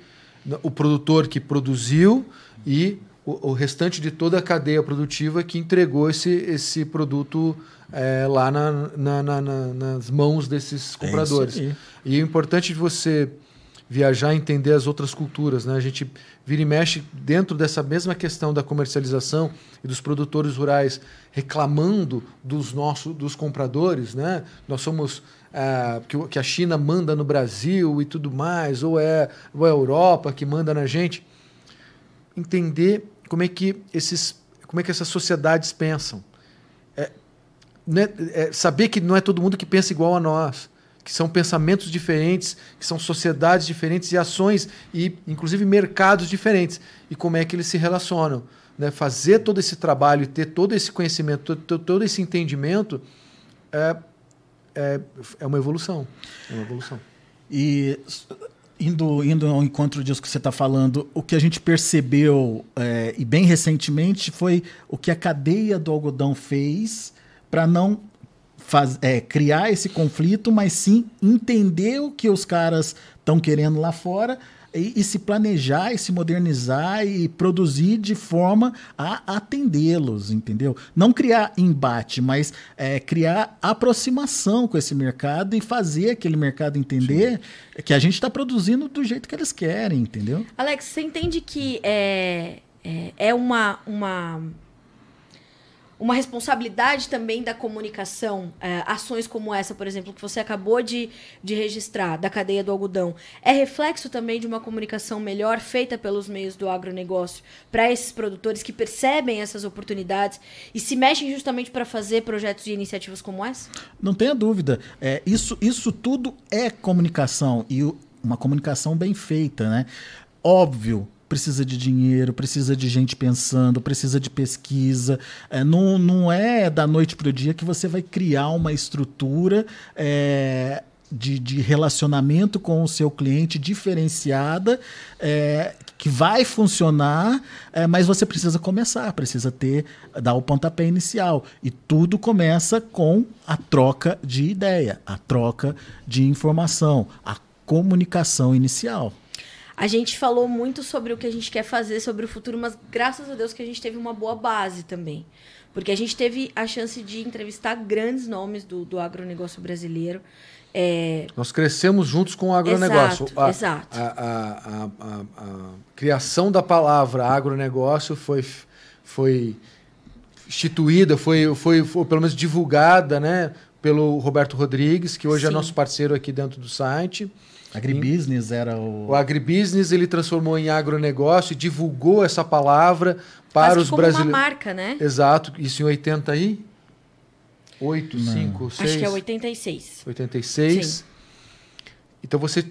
o produtor que produziu e o, o restante de toda a cadeia produtiva que entregou esse, esse produto eh, lá na- na- na- na- nas mãos desses compradores. É. E é importante você viajar e entender as outras culturas. Né? A gente vira e mexe dentro dessa mesma questão da comercialização e dos produtores rurais reclamando dos nossos dos compradores. Né? Nós somos. Ah, que, que a China manda no Brasil e tudo mais, ou é, ou é a Europa que manda na gente. Entender como é que esses como é que essas sociedades pensam né, é, saber que não é todo mundo que pensa igual a nós, que são pensamentos diferentes, que são sociedades diferentes e ações e inclusive mercados diferentes e como é que eles se relacionam, né? Fazer todo esse trabalho e ter todo esse conhecimento, todo, todo esse entendimento é, é, é uma evolução, é uma evolução. E indo, indo ao encontro disso que você está falando, o que a gente percebeu, é, e bem recentemente, foi o que a cadeia do algodão fez para não faz, é, criar esse conflito, mas sim entender o que os caras estão querendo lá fora, e, e, se planejar e se modernizar e produzir de forma a atendê-los, entendeu? Não criar embate, mas é, criar aproximação com esse mercado e fazer aquele mercado entender Sim. que a gente está produzindo do jeito que eles querem, entendeu? Alex, você entende que é, é, é uma, uma uma responsabilidade também da comunicação, é, ações como essa, por exemplo, que você acabou de, de registrar, da cadeia do algodão, é reflexo também de uma comunicação melhor feita pelos meios do agronegócio para esses produtores que percebem essas oportunidades e se mexem justamente para fazer projetos e iniciativas como essa? Não tenha dúvida. É, isso, isso tudo é comunicação e uma comunicação bem feita, né? Óbvio, precisa de dinheiro, precisa de gente pensando, precisa de pesquisa. É, não, não é da noite para o dia que você vai criar uma estrutura. É, de, de, relacionamento com o seu cliente diferenciada, é, que vai funcionar, é, mas você precisa começar, precisa ter, dar o pontapé inicial. E tudo começa com a troca de ideia, a troca de informação, a comunicação inicial. A gente falou muito sobre o que a gente quer fazer, sobre o futuro, mas graças a Deus que a gente teve uma boa base também. Porque a gente teve a chance de entrevistar grandes nomes do, do agronegócio brasileiro. É... Nós crescemos juntos com o agronegócio. Exato, a, exato. A, a, a, criação da palavra agronegócio foi, foi instituída, foi, foi, foi pelo menos divulgada né, pelo Roberto Rodrigues, que hoje é Sim. é nosso parceiro aqui dentro do site. Agribusiness era o. O agribusiness ele transformou em agronegócio e divulgou essa palavra para os brasileiros. uma marca, né? Exato, isso em 80 e 8, 5, 6. Acho que é 86. 86. Sim. Então você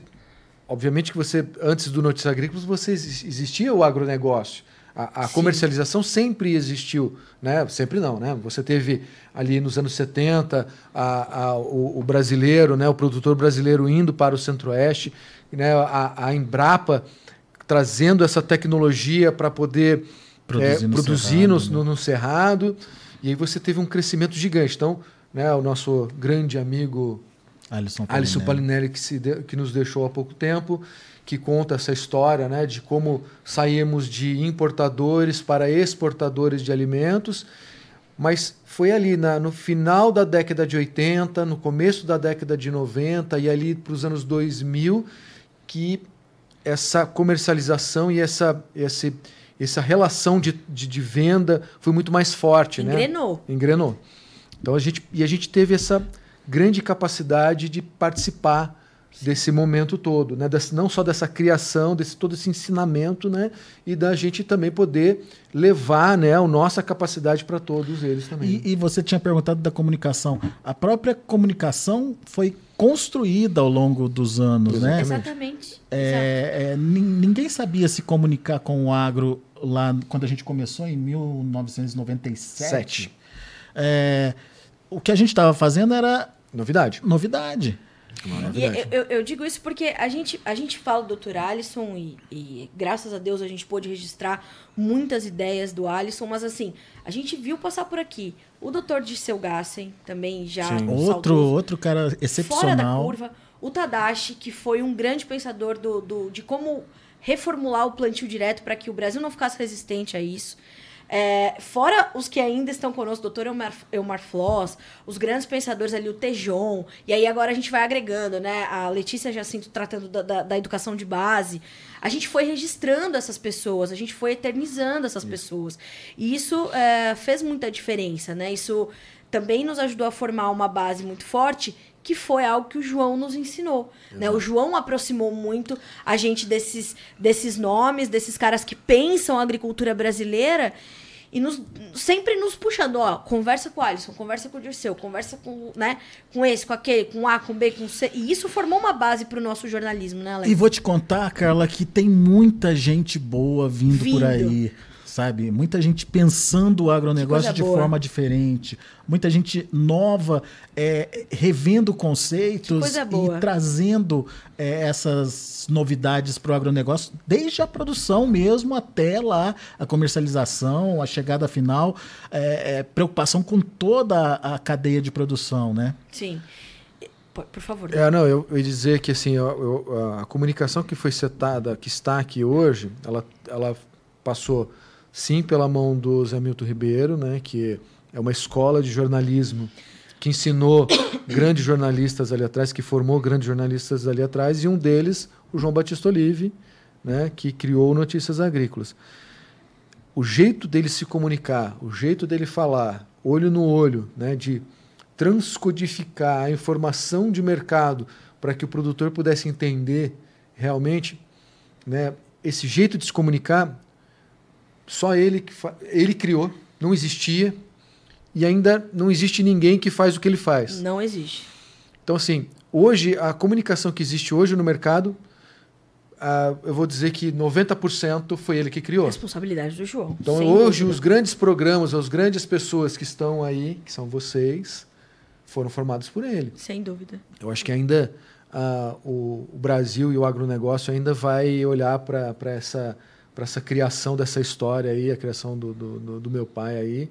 obviamente que você antes do Notícias Agrícolas você existia o agronegócio. A, a comercialização sempre existiu, né? Sempre não, né? Você teve ali nos anos 70 a, a, o, o, brasileiro, né? O produtor brasileiro indo para o Centro-Oeste, né? A, Embrapa trazendo essa tecnologia para poder produzir, é, no, produzir cerrado, no, né? no, no, cerrado, e aí você teve um crescimento gigante. Então, né? O nosso grande amigo Alisson Palinelli, Alisson Palinelli que, se de, que nos deixou há pouco tempo que conta essa história né, de como saímos de importadores para exportadores de alimentos. Mas foi ali na, no final da década de 80, no começo da década de 90 e ali para os anos 2000 que essa comercialização e essa, essa, essa relação de, de, de venda foi muito mais forte. Engrenou. Né? Engrenou. Então a gente, e a gente teve essa grande capacidade de participar desse momento todo, né? Desse, não só dessa criação, desse todo esse ensinamento, né? E da gente também poder levar, né, a nossa capacidade para todos eles também. E, e, você tinha perguntado da comunicação. A própria comunicação foi construída ao longo dos anos, Exatamente. né? Exatamente. É, é, ninguém sabia se comunicar com o agro lá quando a gente começou em 1997. É, o que a gente estava fazendo era novidade. Novidade. E eu, eu, digo isso porque a gente, a gente fala do Dr. Alisson e, e, graças a Deus a gente pôde registrar muitas ideias do Alisson, mas assim, a gente viu passar por aqui o Dr. Disseu Gassen, também já um outro outro cara excepcional. Fora da curva, o Tadashi, que foi um grande pensador do, do de como reformular o plantio direto para que o Brasil não ficasse resistente a isso. É, fora os que ainda estão conosco, o doutor Elmar, Elmar Floss, os grandes pensadores ali, o Tejon, e aí agora a gente vai agregando, né? A Letícia Jacinto tratando da, da, da educação de base. A gente foi registrando essas pessoas, a gente foi eternizando essas isso. pessoas. E isso é, fez muita diferença, né? Isso também nos ajudou a formar uma base muito forte que foi algo que o João nos ensinou. Né? O João aproximou muito a gente desses, desses nomes, desses caras que pensam a agricultura brasileira e nos, sempre nos puxando, ó, conversa com o Alisson, conversa com o Dirceu, conversa com, né, com esse, com aquele, com A, com B, com C. E isso formou uma base para o nosso jornalismo, né, Alex? E vou te contar, Carla, que tem muita gente boa vindo, vindo. por aí sabe? Muita gente pensando o agronegócio de boa. forma diferente, muita gente nova é, revendo conceitos e trazendo é, essas novidades para o agronegócio, desde a produção mesmo até lá a comercialização, a chegada final, é, é preocupação com toda a cadeia de produção, né? Sim. Por favor. É, não, eu, eu ia dizer que assim, eu, eu, a comunicação que foi setada, que está aqui hoje, ela, ela passou sim pela mão do Zé Milton Ribeiro, né, que é uma escola de jornalismo que ensinou grandes jornalistas ali atrás, que formou grandes jornalistas ali atrás, e um deles, o João Batista Olive, né, que criou Notícias Agrícolas. O jeito dele se comunicar, o jeito dele falar, olho no olho, né, de transcodificar a informação de mercado para que o produtor pudesse entender realmente, né, esse jeito de se comunicar, só ele ele criou, não existia e ainda não existe ninguém que faz o que ele faz. Não existe. Então assim, hoje a comunicação que existe hoje no mercado Uh, eu vou dizer que 90% foi ele que criou. Responsabilidade do João. Então, hoje, dúvida. os grandes programas, as grandes pessoas que estão aí, que são vocês, foram formados por ele. Sem dúvida. Eu acho que ainda uh, o, o, Brasil e o agronegócio ainda vai olhar para essa, essa criação dessa história aí, a criação do, do, do, meu pai aí,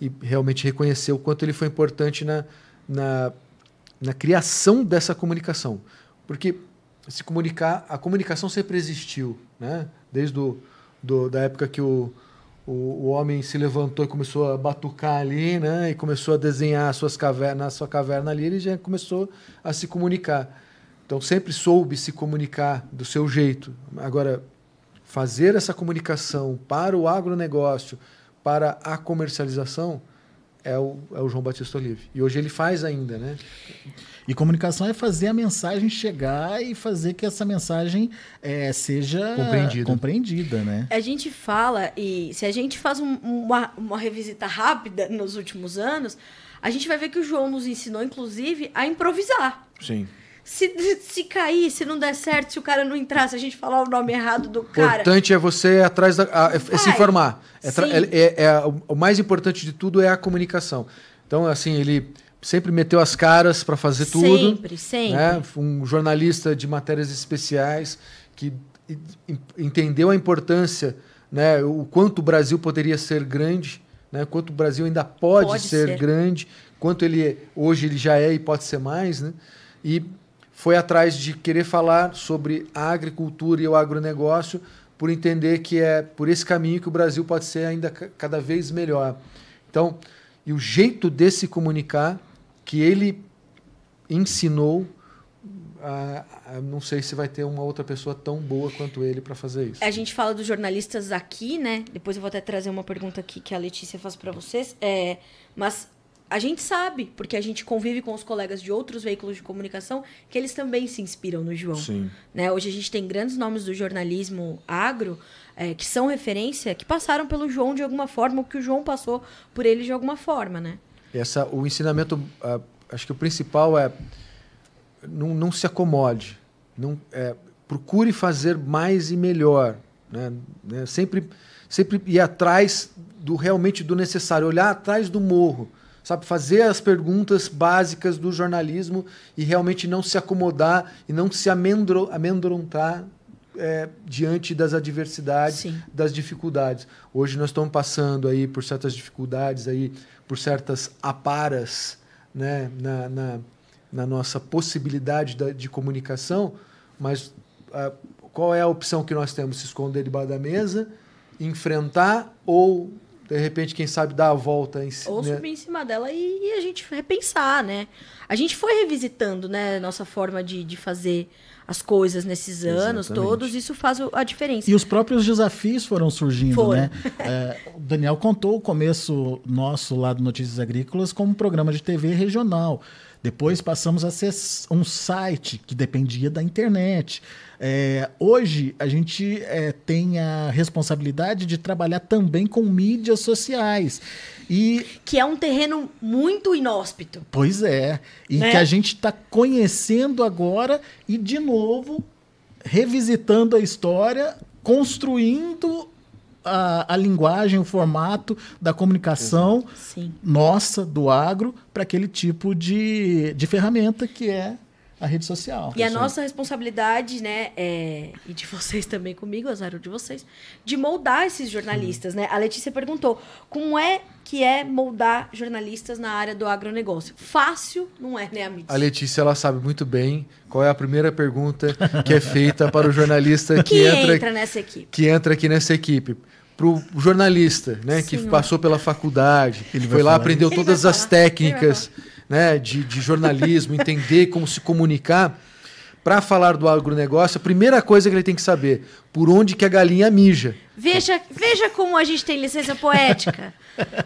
e realmente reconhecer o quanto ele foi importante na, na, na criação dessa comunicação. Porque se comunicar, a comunicação sempre existiu, né? Desde do, do, da época que o, o, o, homem se levantou e começou a batucar ali, né? E começou a desenhar suas cavernas, a sua caverna ali, ele já começou a se comunicar. Então sempre soube se comunicar do seu jeito. Agora fazer essa comunicação para o agronegócio, para a comercialização, é o, é o João Batista Olive. E hoje ele faz ainda, né? E comunicação é fazer a mensagem chegar e fazer que essa mensagem é, seja compreendida. compreendida, né? A gente fala, e se a gente faz um, uma, uma revisita rápida nos últimos anos, a gente vai ver que o João nos ensinou, inclusive, a improvisar. Sim. Se, se cair, se não der certo, se o cara não entrar, se a gente falar o nome errado do cara. O importante é você ir atrás da. A, é se informar. É, é, é, é, o mais importante de tudo é a comunicação. Então, assim, ele sempre meteu as caras para fazer tudo. Sempre, sempre. Né? Um jornalista de matérias especiais que entendeu a importância, né? o quanto o Brasil poderia ser grande, né? quanto o Brasil ainda pode, pode ser, ser, grande, quanto ele hoje ele já é e pode ser mais. Né? E foi atrás de querer falar sobre a agricultura e o agronegócio por entender que é por esse caminho que o Brasil pode ser ainda cada vez melhor. Então, e o jeito de se comunicar que ele ensinou. A, a, não sei se vai ter uma outra pessoa tão boa quanto ele para fazer isso. A gente fala dos jornalistas aqui, né? Depois eu vou até trazer uma pergunta aqui que a Letícia faz para vocês. É, mas a gente sabe, porque a gente convive com os colegas de outros veículos de comunicação, que eles também se inspiram no João. Sim. Né? Hoje a gente tem grandes nomes do jornalismo agro é, que são referência, que passaram pelo João de alguma forma, ou que o João passou por ele de alguma forma, né? Essa, o ensinamento, uh, acho que o principal é não, não se acomode, não, é, procure fazer mais e melhor, né? né? Sempre, sempre ir atrás do realmente do necessário, olhar atrás do morro, sabe, fazer as perguntas básicas do jornalismo e realmente não se acomodar e não se amendro, amedrontar é, diante das adversidades, Sim. das dificuldades. Hoje nós estamos passando aí por certas dificuldades aí por certas aparas né, na, na, na nossa possibilidade de, de comunicação, mas a, qual é a opção que nós temos? Se esconder debaixo da mesa, enfrentar ou de repente, quem sabe, dar a volta em Ou né? subir em cima dela e, e, a gente repensar, né? A gente foi revisitando, né, nossa forma de, de fazer as coisas nesses anos Exatamente. todos, isso faz a diferença. E os próprios desafios foram surgindo, foram. né? é, o Daniel contou o começo nosso lá do Notícias Agrícolas como um programa de TV regional. Depois passamos a ser um site que dependia da internet. É, hoje a gente é, tem a responsabilidade de trabalhar também com mídias sociais. E, que é um terreno muito inóspito. Pois é. E né? que a gente está conhecendo agora e, de novo, revisitando a história, construindo a, a, linguagem, o formato da comunicação Sim. nossa, do agro, para aquele tipo de, de ferramenta que é a rede social. E a nossa responsabilidade, né, é, e de vocês também comigo, azar de vocês, de moldar esses jornalistas, né? A Letícia perguntou, como é que é moldar jornalistas na área do agronegócio? Fácil não é, né, Amit? A Letícia ela sabe muito bem qual é a primeira pergunta que é feita para o jornalista que, Que entra, entra nessa equipe. que entra aqui nessa equipe. Para o jornalista, né, que Senhor. passou pela faculdade, Ele foi lá, aprendeu isso. todas as falar, ele vai técnicas né, de, de jornalismo, entender como se comunicar. Para falar do agronegócio, a primeira coisa que ele tem que saber, por onde que a galinha mija. Veja, veja como a gente tem licença poética.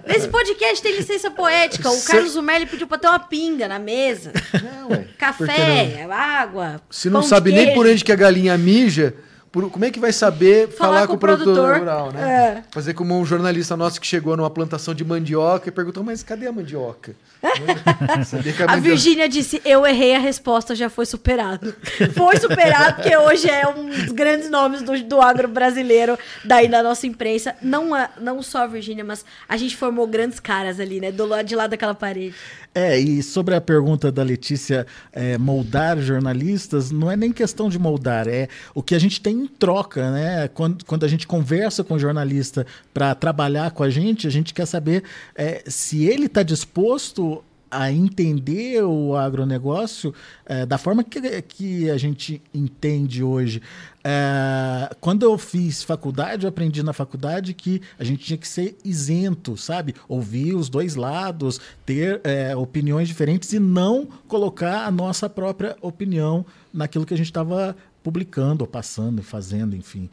Nesse podcast tem licença poética. O Carlos Zumelli pediu pra ter uma pinga na mesa. Não, ué. Que não? Café, água. Se não sabe nem por onde que a galinha mija, por- como é que vai saber falar, com, o produtor, rural, né? É. Fazer como um jornalista nosso que chegou numa plantação de mandioca e perguntou, mas cadê a mandioca? A Virgínia disse: Eu errei, a resposta já foi superado. Foi superado, porque hoje é um dos grandes nomes do, do agro brasileiro, daí da nossa imprensa. Não, a- não só a Virgínia, mas a gente formou grandes caras ali, né? Do lado de lá daquela parede. É, e sobre a pergunta da Letícia, é, moldar jornalistas, não é nem questão de moldar, é o que a gente tem em troca, né? Quando, quando a gente conversa com o jornalista para trabalhar com a gente, a gente quer saber é, se ele está disposto a entender o agronegócio é, da forma que, que a gente entende hoje. É, quando eu fiz faculdade, eu aprendi na faculdade que a gente tinha que ser isento, sabe? Ouvir os dois lados, ter é, opiniões diferentes e não colocar a nossa própria opinião naquilo que a gente estava publicando, ou passando, fazendo, enfim.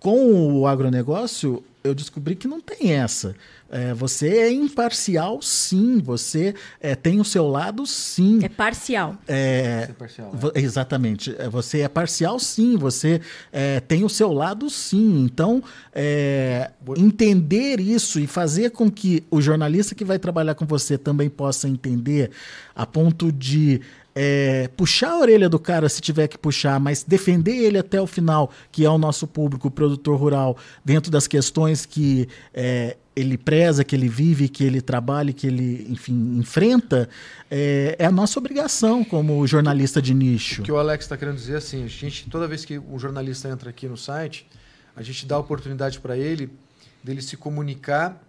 Com o agronegócio, eu descobri que não tem essa. É, você é imparcial, sim. Você é, tem o seu lado, sim. É parcial. É, parcial, vo- exatamente. É, Você é parcial, sim. Você é, tem o seu lado, sim. Então, é, entender isso e fazer com que o jornalista que vai trabalhar com você também possa entender, a ponto de é, puxar a orelha do cara se tiver que puxar, mas defender ele até o final, que é o nosso público, o produtor rural, dentro das questões que é, ele preza, que ele vive, que ele trabalha, que ele, enfim, enfrenta, é, é a nossa obrigação como jornalista de nicho. O que o Alex está querendo dizer é assim, a gente, toda vez que um jornalista entra aqui no site, a gente dá oportunidade para ele dele se comunicar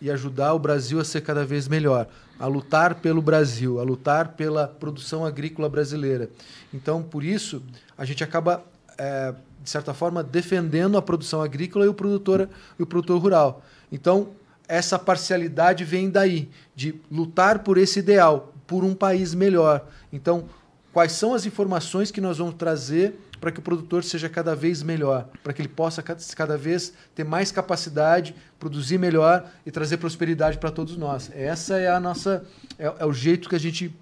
e ajudar o Brasil a ser cada vez melhor, a lutar pelo Brasil, a lutar pela produção agrícola brasileira. Então, por isso, a gente acaba, é, de certa forma, defendendo a produção agrícola e o produtor, e o produtor rural. Então, essa parcialidade vem daí, de lutar por esse ideal, por um país melhor. Então, quais são as informações que nós vamos trazer para que o produtor seja cada vez melhor, para que ele possa ca- cada vez ter mais capacidade, produzir melhor e trazer prosperidade para todos nós. Essa é a nossa é, é o jeito que a gente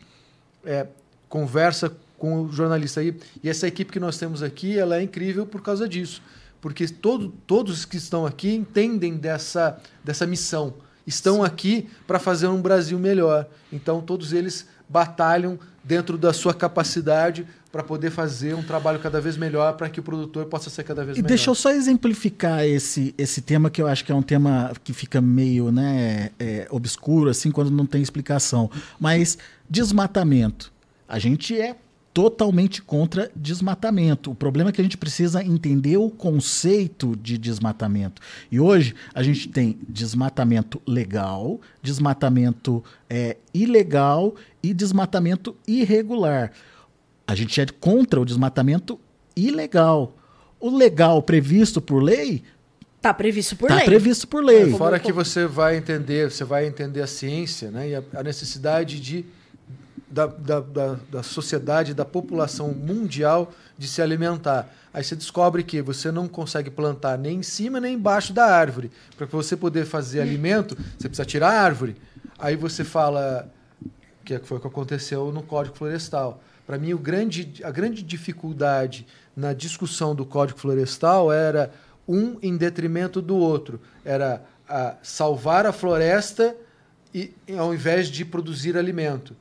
é, conversa com o jornalista aí. E essa equipe que nós temos aqui, ela é incrível por causa disso, porque todo, todos que estão aqui entendem dessa dessa missão, estão aqui para fazer um Brasil melhor. Então todos eles batalham dentro da sua capacidade para poder fazer um trabalho cada vez melhor para que o produtor possa ser cada vez E melhor. deixa eu só exemplificar esse, esse tema que eu acho que é um tema que fica meio né, é, obscuro, assim, quando não tem explicação. Mas desmatamento. A gente é totalmente contra desmatamento. O problema é que a gente precisa entender o conceito de desmatamento. E hoje a gente tem desmatamento legal, desmatamento é, ilegal e desmatamento irregular. A gente é contra o desmatamento ilegal. O legal previsto por lei Tá previsto por está lei. previsto por lei. Como- Fora que você vai entender, você vai entender a ciência, né, e a, a necessidade de da, da, da, da sociedade, da população mundial de se alimentar. Aí você descobre que você não consegue plantar nem em cima nem embaixo da árvore. Para você poder fazer alimento, você precisa tirar a árvore. Aí você fala que foi o que aconteceu no Código Florestal. Para mim, grande, a grande dificuldade na discussão do Código Florestal era um em detrimento do outro. Era a salvar a floresta e, ao invés de produzir alimento.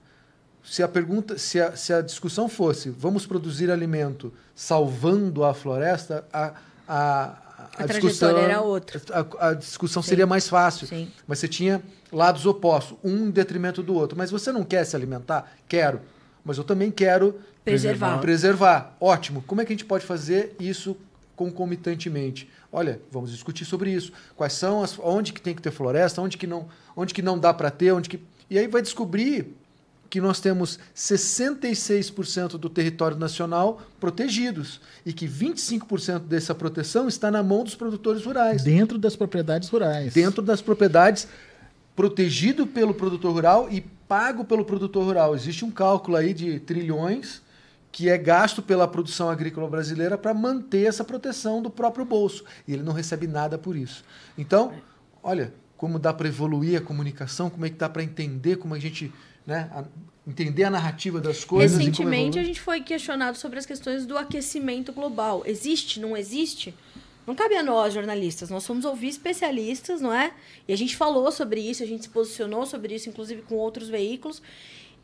Se a pergunta, se a, se a discussão fosse vamos produzir alimento salvando a floresta, a, a, A trajetória era outra. A, a discussão Sim. seria mais fácil. Sim. Mas você tinha lados opostos, um em detrimento do outro. Mas você não quer se alimentar? Quero. Mas eu também quero Preservar. preservar. Ótimo. Como é que a gente pode fazer isso concomitantemente? Olha, vamos discutir sobre isso. Quais são as onde que tem que ter floresta, onde que não, onde que não dá para ter, onde que e aí vai descobrir que nós temos 66% do território nacional protegidos e que 25% dessa proteção está na mão dos produtores rurais. Dentro das propriedades rurais. Dentro das propriedades, protegido pelo produtor rural e pago pelo produtor rural. Existe um cálculo aí de trilhões que é gasto pela produção agrícola brasileira para manter essa proteção do próprio bolso. E ele não recebe nada por isso. Então, olha, como dá para evoluir a comunicação, como é que dá para entender como a gente né, a, entender a narrativa das coisas. Recentemente a gente foi questionado sobre as questões do aquecimento global. Existe? Não existe? Não cabe a nós, jornalistas. Nós fomos ouvir especialistas, não é? E a gente falou sobre isso, a gente se posicionou sobre isso, inclusive com outros veículos.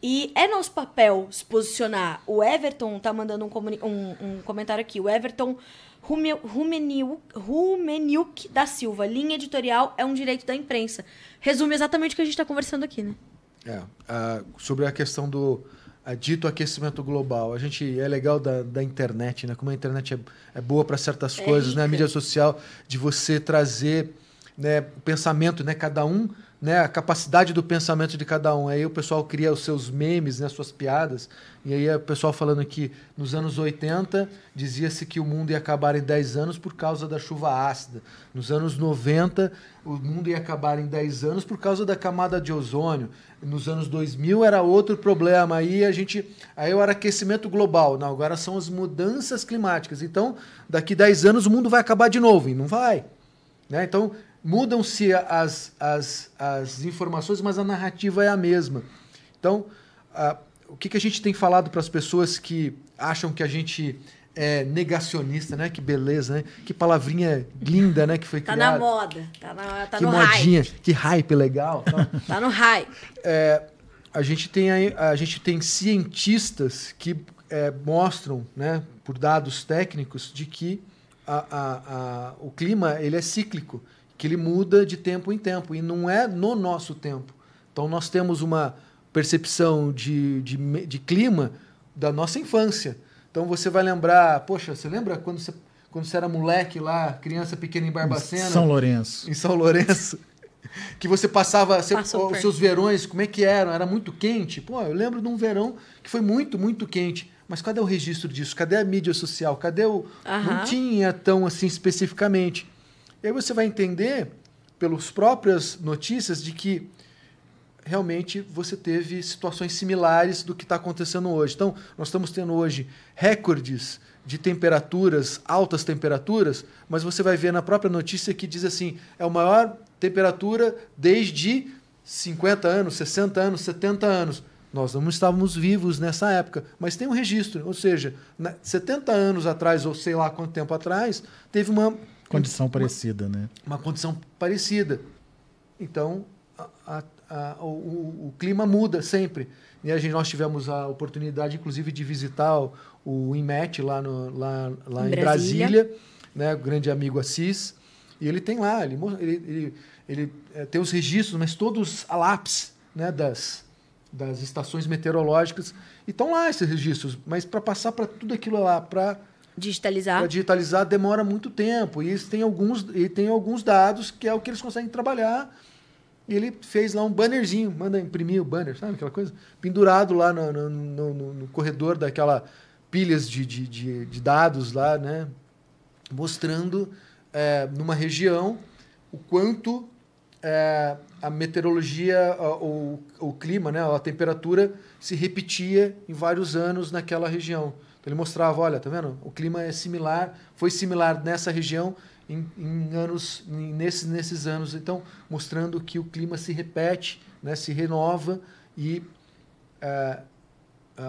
E é nosso papel se posicionar. O Everton tá mandando um, um, um comentário aqui. O Everton Rumeniuk da Silva. Linha editorial é um direito da imprensa. Resume exatamente o que a gente está conversando aqui, né? É, uh, sobre a questão do dito aquecimento global. A gente é legal da, da internet, né? Como a internet é, é boa para certas é coisas, rica. né? A mídia social de você trazer né, o pensamento, né? Cada um né, a capacidade do pensamento de cada um. Aí o pessoal cria os seus memes, né, suas piadas. E aí o pessoal falando que nos anos 80 dizia-se que o mundo ia acabar em 10 anos por causa da chuva ácida. Nos anos 90 o mundo ia acabar em 10 anos por causa da camada de ozônio. Nos anos 2000 era outro problema. Aí a gente, aí era aquecimento global. Não, agora são as mudanças climáticas. Então, daqui 10 anos o mundo vai acabar de novo e não vai. Né? Então, mudam-se as, as, as informações, mas a narrativa é a mesma. Então, uh, o que, que a gente tem falado para as pessoas que acham que a gente é negacionista, né? Que beleza, né? Que palavrinha linda, né? Que foi tá criada. Tá na moda, tá, na, tá que no modinha, hype. que hype legal. Tá, tá no hype. É, a gente tem a, a gente tem cientistas que é, mostram, né? Por dados técnicos, de que a, a, a, o clima ele é cíclico que ele muda de tempo em tempo e não é no nosso tempo. Então nós temos uma percepção de, de, de clima da nossa infância. Então você vai lembrar, poxa, você lembra quando você, quando você era moleque lá, criança pequena em Barbacena? Em São Lourenço. Em São Lourenço. que você passava você, os seus verões, como é que eram? Era muito quente? Pô, eu lembro de um verão que foi muito, muito quente. Mas cadê o registro disso? Cadê a mídia social? Cadê o. Não tinha tão assim especificamente. E aí você vai entender, pelas próprias notícias, de que realmente você teve situações similares do que está acontecendo hoje. Então, nós estamos tendo hoje recordes de temperaturas, altas temperaturas, mas você vai ver na própria notícia que diz assim: é a maior temperatura desde 50 anos, 60 anos, 70 anos. Nós não estávamos vivos nessa época, mas tem um registro, ou seja, 70 anos atrás, ou sei lá quanto tempo atrás, teve uma Condição uma, parecida, né? Uma condição parecida. Então, a, a, o, o, clima muda sempre. E a gente, nós tivemos a oportunidade, inclusive, de visitar o, o INMET lá, no, lá, lá em, em Brasília, Brasília né? o grande amigo Assis. E ele tem lá, ele, ele, ele, ele é, tem os registros, mas todos a lápis né? das, das estações meteorológicas. E estão lá esses registros, mas para passar para tudo aquilo lá, para Digitalizar. Para digitalizar demora muito tempo. E tem alguns, e tem alguns dados que é o que eles conseguem trabalhar. E ele fez lá um bannerzinho, manda imprimir o banner, sabe aquela coisa? Pendurado lá no, no, no, no corredor daquela pilhas de, de, de, de, dados lá, né? Mostrando é, numa região o quanto é, a meteorologia, o, o clima, né? a temperatura se repetia em vários anos naquela região. Ele mostrava, olha, tá vendo? O clima é similar, foi similar nessa região em, em anos, em, nesses, nesses anos. Então, mostrando que o clima se repete, né, se renova e uh,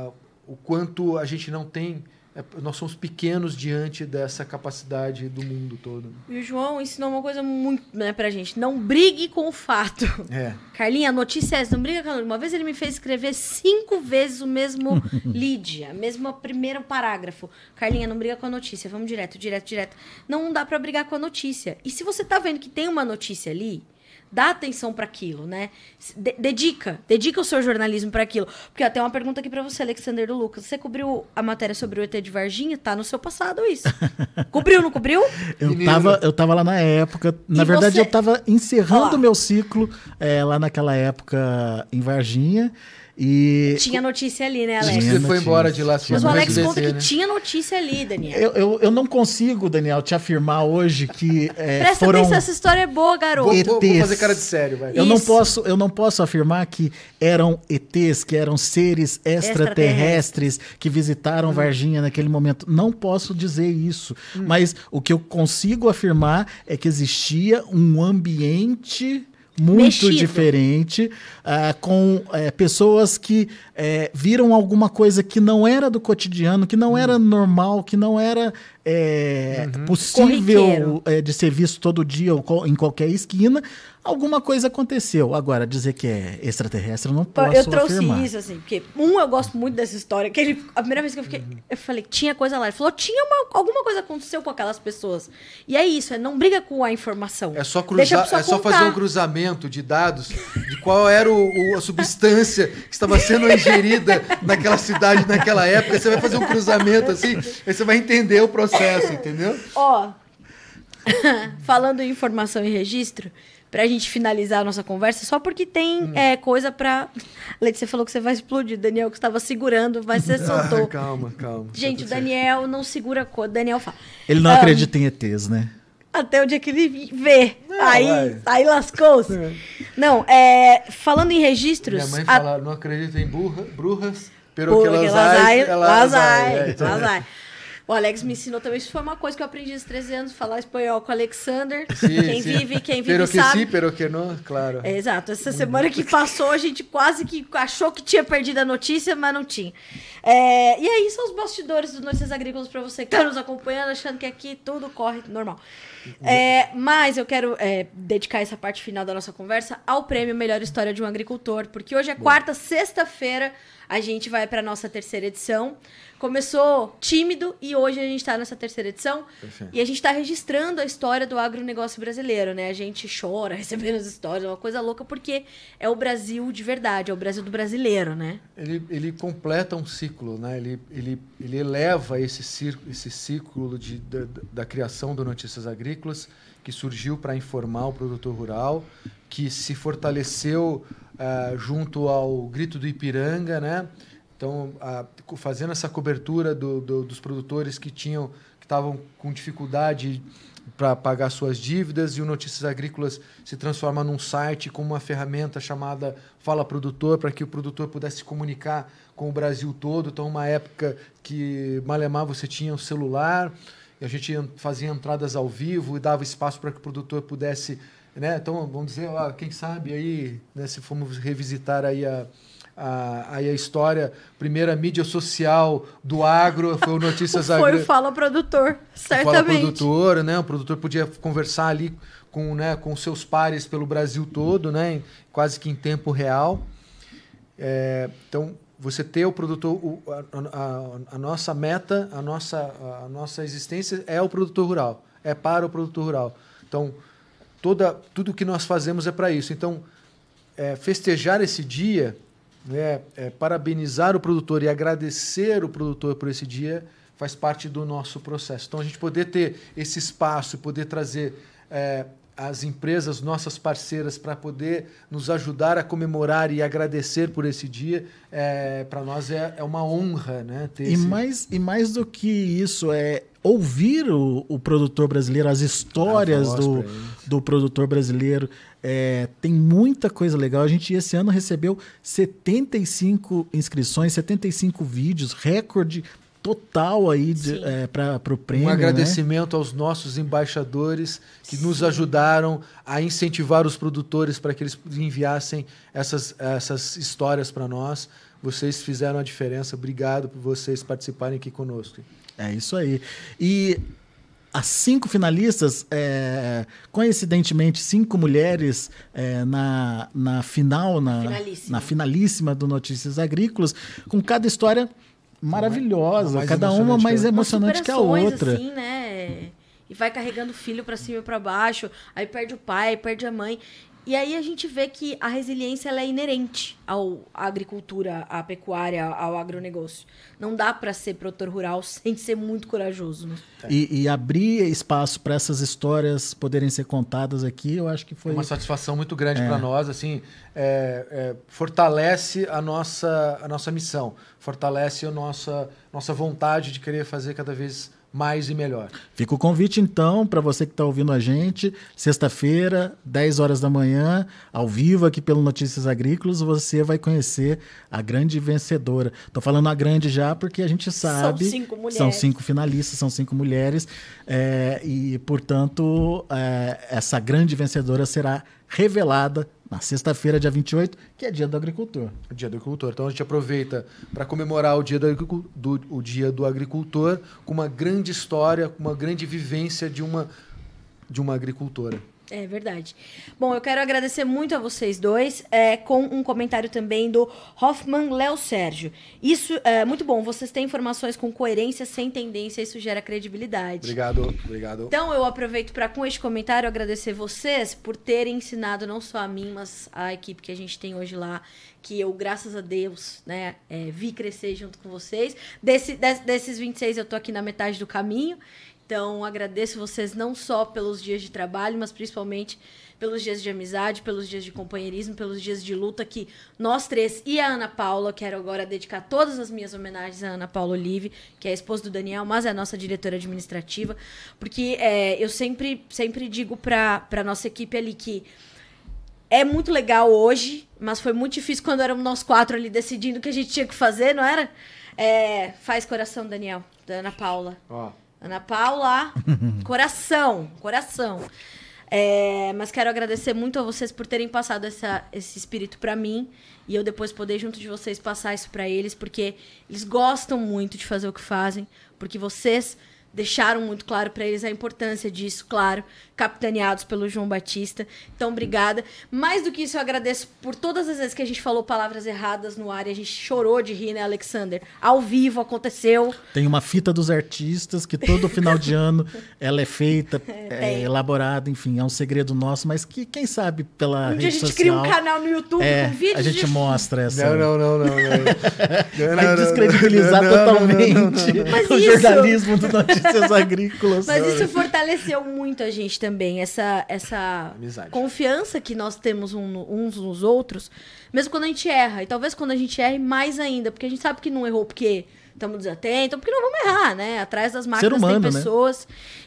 uh, o quanto a gente não tem é, nós somos pequenos diante dessa capacidade do mundo todo. E o João ensinou uma coisa muito né, pra gente: não brigue com o fato. É. Carlinha, a notícia é essa, não briga com a Uma vez ele me fez escrever cinco vezes o mesmo lead, a mesma primeiro parágrafo. Carlinha, não briga com a notícia, vamos direto, direto, direto. Não dá para brigar com a notícia. E se você tá vendo que tem uma notícia ali, Dá atenção para aquilo, né? De- dedica, dedica o seu jornalismo para aquilo. Porque tem uma pergunta aqui para você, Alexander do Lucas. Você cobriu a matéria sobre o ET de Varginha? Tá no seu passado isso. cobriu, não cobriu? Eu Menino. tava, eu tava lá na época. Na E verdade, você- eu tava encerrando o meu ciclo é, lá naquela época em Varginha. E Tinha notícia ali, né, Alex? Tinha Você foi embora de lá. Mas Tinha o Alex conta que né? tinha notícia ali, Daniel. eu, eu, eu não consigo, Daniel, te afirmar hoje que é, Presta foram. atenção, essa história é boa, garoto. Vou, vou- vou ETs. fazer cara de sério, vai. Eu não, posso, eu não posso afirmar que eram ETs, que eram seres extraterrestres que visitaram Varginha naquele momento. Não posso dizer isso. Mas o que eu consigo afirmar é que existia um ambiente muito Mexido. diferente, ah, com eh, pessoas que eh, viram alguma coisa que não era do cotidiano, que não era normal, que não era eh, possível Corriqueiro. é, de ser visto todo dia ou em qualquer esquina, alguma coisa aconteceu. Agora, dizer que é extraterrestre, eu não posso eu trouxe afirmar. isso, assim, porque, um, eu gosto muito dessa história, que ele, a primeira vez que eu fiquei, eu falei, tinha coisa lá. Ele falou, tinha uma, alguma coisa aconteceu com aquelas pessoas. E é isso, é não briga com a informação. É só cruzar, é só contar. fazer um cruzamento de dados de qual era o- o- a substância que estava sendo ingerida naquela cidade naquela época. Você vai fazer um cruzamento assim, aí você vai entender o processo, entendeu? Ó, falando em informação e registro, pra gente finalizar a nossa conversa, só porque tem Hum. é, coisa pra... Leite, você falou que você vai explodir, Daniel, que estava segurando, mas você soltou. Ah, calma, calma. Gente, o certo. Daniel não segura coisa. Daniel fala. Ele não Ah, acredita em ETs, né? Até o dia que ele vê. Não, aí, vai. aí lascou-se. Não, é, falando em registros. Minha mãe a- fala, não acredito em burra, brujas, pero Pô, que que elas lazai, ai, lazai, é, então, lazai. O Alex me ensinou também. Isso foi uma coisa que eu aprendi aos 13 anos, falar espanhol com o Alexander. sim, quem sim. vive, quem vive Pero que sabe. sim, pero que não, claro. É, exato. Essa semana que passou, a gente quase que achou que tinha perdido a notícia, mas não tinha. É, e aí são os bastidores do Notícias Agrícolas para você que está nos acompanhando, achando que aqui tudo corre normal. É, mas eu quero é, dedicar essa parte final da nossa conversa ao prêmio Melhor História de um Agricultor, porque hoje é quarta, sexta-feira, a gente vai para nossa terceira edição. Começou tímido e hoje a gente está nessa terceira edição. Perfeito. E a gente está registrando a história do agronegócio brasileiro, né? A gente chora recebendo as histórias, é uma coisa louca, porque é o Brasil de verdade, é o Brasil do brasileiro, né? Ele, ele completa um ciclo, né? ele, ele, ele eleva esse, cir- esse ciclo de, da, da criação do Notícias Agrícolas, que surgiu para informar o produtor rural, que se fortaleceu ah, junto ao Grito do Ipiranga, né? Então, co- fazendo essa cobertura do- do- dos produtores que tinham que estavam com dificuldade para pagar suas dívidas e o Notícias Agrícolas se transforma num site com uma ferramenta chamada Fala Produtor para que o produtor pudesse se comunicar com o Brasil todo. Então, uma época que malemar você tinha um celular e a gente en- fazia entradas ao vivo e dava espaço para que o produtor pudesse, né? Então, vamos dizer, ó, quem sabe aí, né, se formos revisitar aí a a, aí a história, primeira mídia social do agro foi o Notícias Foi o. Fala Produtor, Fala certamente. produtor, né? O produtor podia conversar ali com, né, com seus pares pelo Brasil todo, né? quase que em tempo real. É, então, você ter o produtor, o- a, a- a nossa meta, a nossa, a nossa existência é o produtor rural, é para o produtor rural. Então, toda, tudo que nós fazemos é para isso. Então, é, festejar esse dia, né, é, parabenizar o produtor e agradecer o produtor por esse dia faz parte do nosso processo. Então, a gente poder ter esse espaço poder trazer é, as empresas, nossas parceiras, para poder nos ajudar a comemorar e agradecer por esse dia, é, para nós é, é uma honra né, ter E esse... mais, e mais do que isso, é ouvir o, o produtor brasileiro, as histórias A voz do, do produtor brasileiro. É, tem muita coisa legal. A gente esse ano recebeu 75 inscrições, 75 vídeos, recorde total aí Sim. para o prêmio. Um né? agradecimento aos nossos embaixadores que nos ajudaram a incentivar os produtores para que eles enviassem essas, essas histórias para nós. Vocês fizeram a diferença. Obrigado por vocês participarem aqui conosco. É isso aí. E as cinco finalistas, é, coincidentemente, cinco mulheres é, na, na final, na Finalíssima. na finalíssima do Notícias Agrícolas, com cada história maravilhosa, cada uma emocionante mais que a outra. emocionante que a outra. assim, né? E vai carregando o filho pra cima e pra baixo, aí perde o pai, perde a mãe. E aí a gente vê que a resiliência ela é inerente ao, à agricultura, à pecuária, ao agronegócio. Não dá para ser produtor rural sem ser muito corajoso. Né? E, e abrir espaço para essas histórias poderem ser contadas aqui, eu acho que foi. Uma satisfação muito grande para nós, assim, é, é, fortalece a nossa, a nossa missão, fortalece a nossa, nossa vontade de querer fazer cada vez mais e melhor. Fica o convite, então, para você que está ouvindo a gente, sexta-feira, 10 horas da manhã, ao vivo aqui pelo Notícias Agrícolas, você vai conhecer a grande vencedora. Estou falando a grande já porque a gente sabe. São cinco mulheres. São cinco finalistas, são cinco mulheres. É, e, portanto, é, essa grande vencedora será revelada na sexta-feira, dia 28, que é dia do agricultor. Dia do agricultor. Então a gente aproveita para comemorar o dia do, do, o dia do agricultor com uma grande história, com uma grande vivência de uma, de uma agricultora. É verdade. Bom, eu quero agradecer muito a vocês dois, é, com um comentário também do Hoffman Léo Sérgio. Isso é muito bom, vocês têm informações com coerência, sem tendência, isso gera credibilidade. Obrigado, obrigado. Então eu aproveito para, com este comentário, agradecer vocês por terem ensinado não só a mim, mas a equipe que a gente tem hoje lá, que eu, graças a Deus, né, é, vi crescer junto com vocês. Desse, des, desses 26, eu tô aqui na metade do caminho. Então, agradeço vocês não só pelos dias de trabalho, mas principalmente pelos dias de amizade, pelos dias de companheirismo, pelos dias de luta que nós três e a Ana Paula, quero agora dedicar todas as minhas homenagens à Ana Paula Olive, que é a esposa do Daniel, mas é a nossa diretora administrativa, porque é, eu sempre, sempre digo para a nossa equipe ali que é muito legal hoje, mas foi muito difícil quando éramos nós quatro ali decidindo o que a gente tinha que fazer, não era? É, faz coração, Daniel, da Ana Paula. Ó, Ana Paula, coração, coração. É, mas quero agradecer muito a vocês por terem passado essa, esse espírito para mim e eu depois poder junto de vocês passar isso para eles, porque eles gostam muito de fazer o que fazem, porque vocês deixaram muito claro para eles a importância disso, claro, capitaneados pelo João Batista. Então, obrigada. Mais do que isso, eu agradeço por todas as vezes que a gente falou palavras erradas no ar e a gente chorou de rir, né, Alexander? Ao vivo aconteceu. Tem uma fita dos artistas que todo final de ano ela é feita, é, tem. elaborada, enfim, é um segredo nosso, mas que quem sabe pela Um dia a gente cria um social, canal no YouTube é, com vídeos a gente de... mostra essa. Não, não, não, não. não. Vai descredibilizar Não, não, não, totalmente não, não, não. Mas o isso- jornalismo do Notícias Agrícolas. Mas isso fortaleceu muito a gente também, essa, essa Amizade. confiança que nós temos um uns nos outros, mesmo quando a gente erra. E talvez quando a gente erre mais ainda, porque a gente sabe que não errou porque estamos desatentos, porque não vamos errar, né? Atrás das máquinas humano, tem né?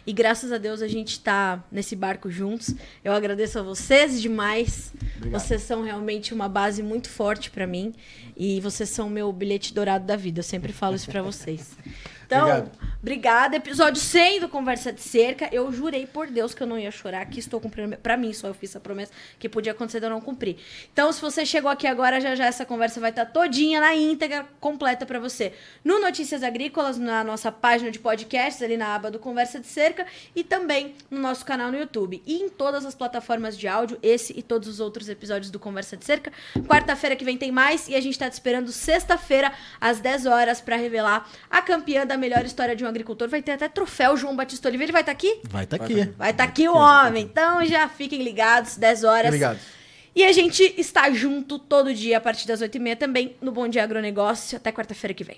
E graças a Deus a gente tá nesse barco juntos. Eu agradeço a vocês demais. Obrigado. Vocês são realmente uma base muito forte para mim. E vocês são meu bilhete dourado da vida. Eu sempre falo isso para vocês. Então, Obrigado. obrigada. Episódio 100 do Conversa de Cerca. Eu jurei por Deus que eu não ia chorar, que estou cumprindo. Pra mim, só eu fiz essa promessa que podia acontecer de eu não cumprir. Então, se você chegou aqui agora, já já essa conversa vai estar todinha na íntegra, completa pra você. No Notícias Agrícolas, na nossa página de podcasts, ali na aba do Conversa de Cerca, e também no nosso canal no YouTube. E em todas as plataformas de áudio, esse e todos os outros episódios do Conversa de Cerca. Quarta-feira que vem tem mais, e a gente tá te esperando sexta-feira, às 10 horas, pra revelar a campeã da melhor história de um agricultor. Vai ter até troféu João Batista Oliveira. Ele vai estar aqui? Vai estar aqui. Vai estar aqui o homem. Então já fiquem ligados, 10 horas. Obrigado. E a gente está junto todo dia a partir das 8h30 também no Bom Dia Agronegócio. Até quarta-feira que vem.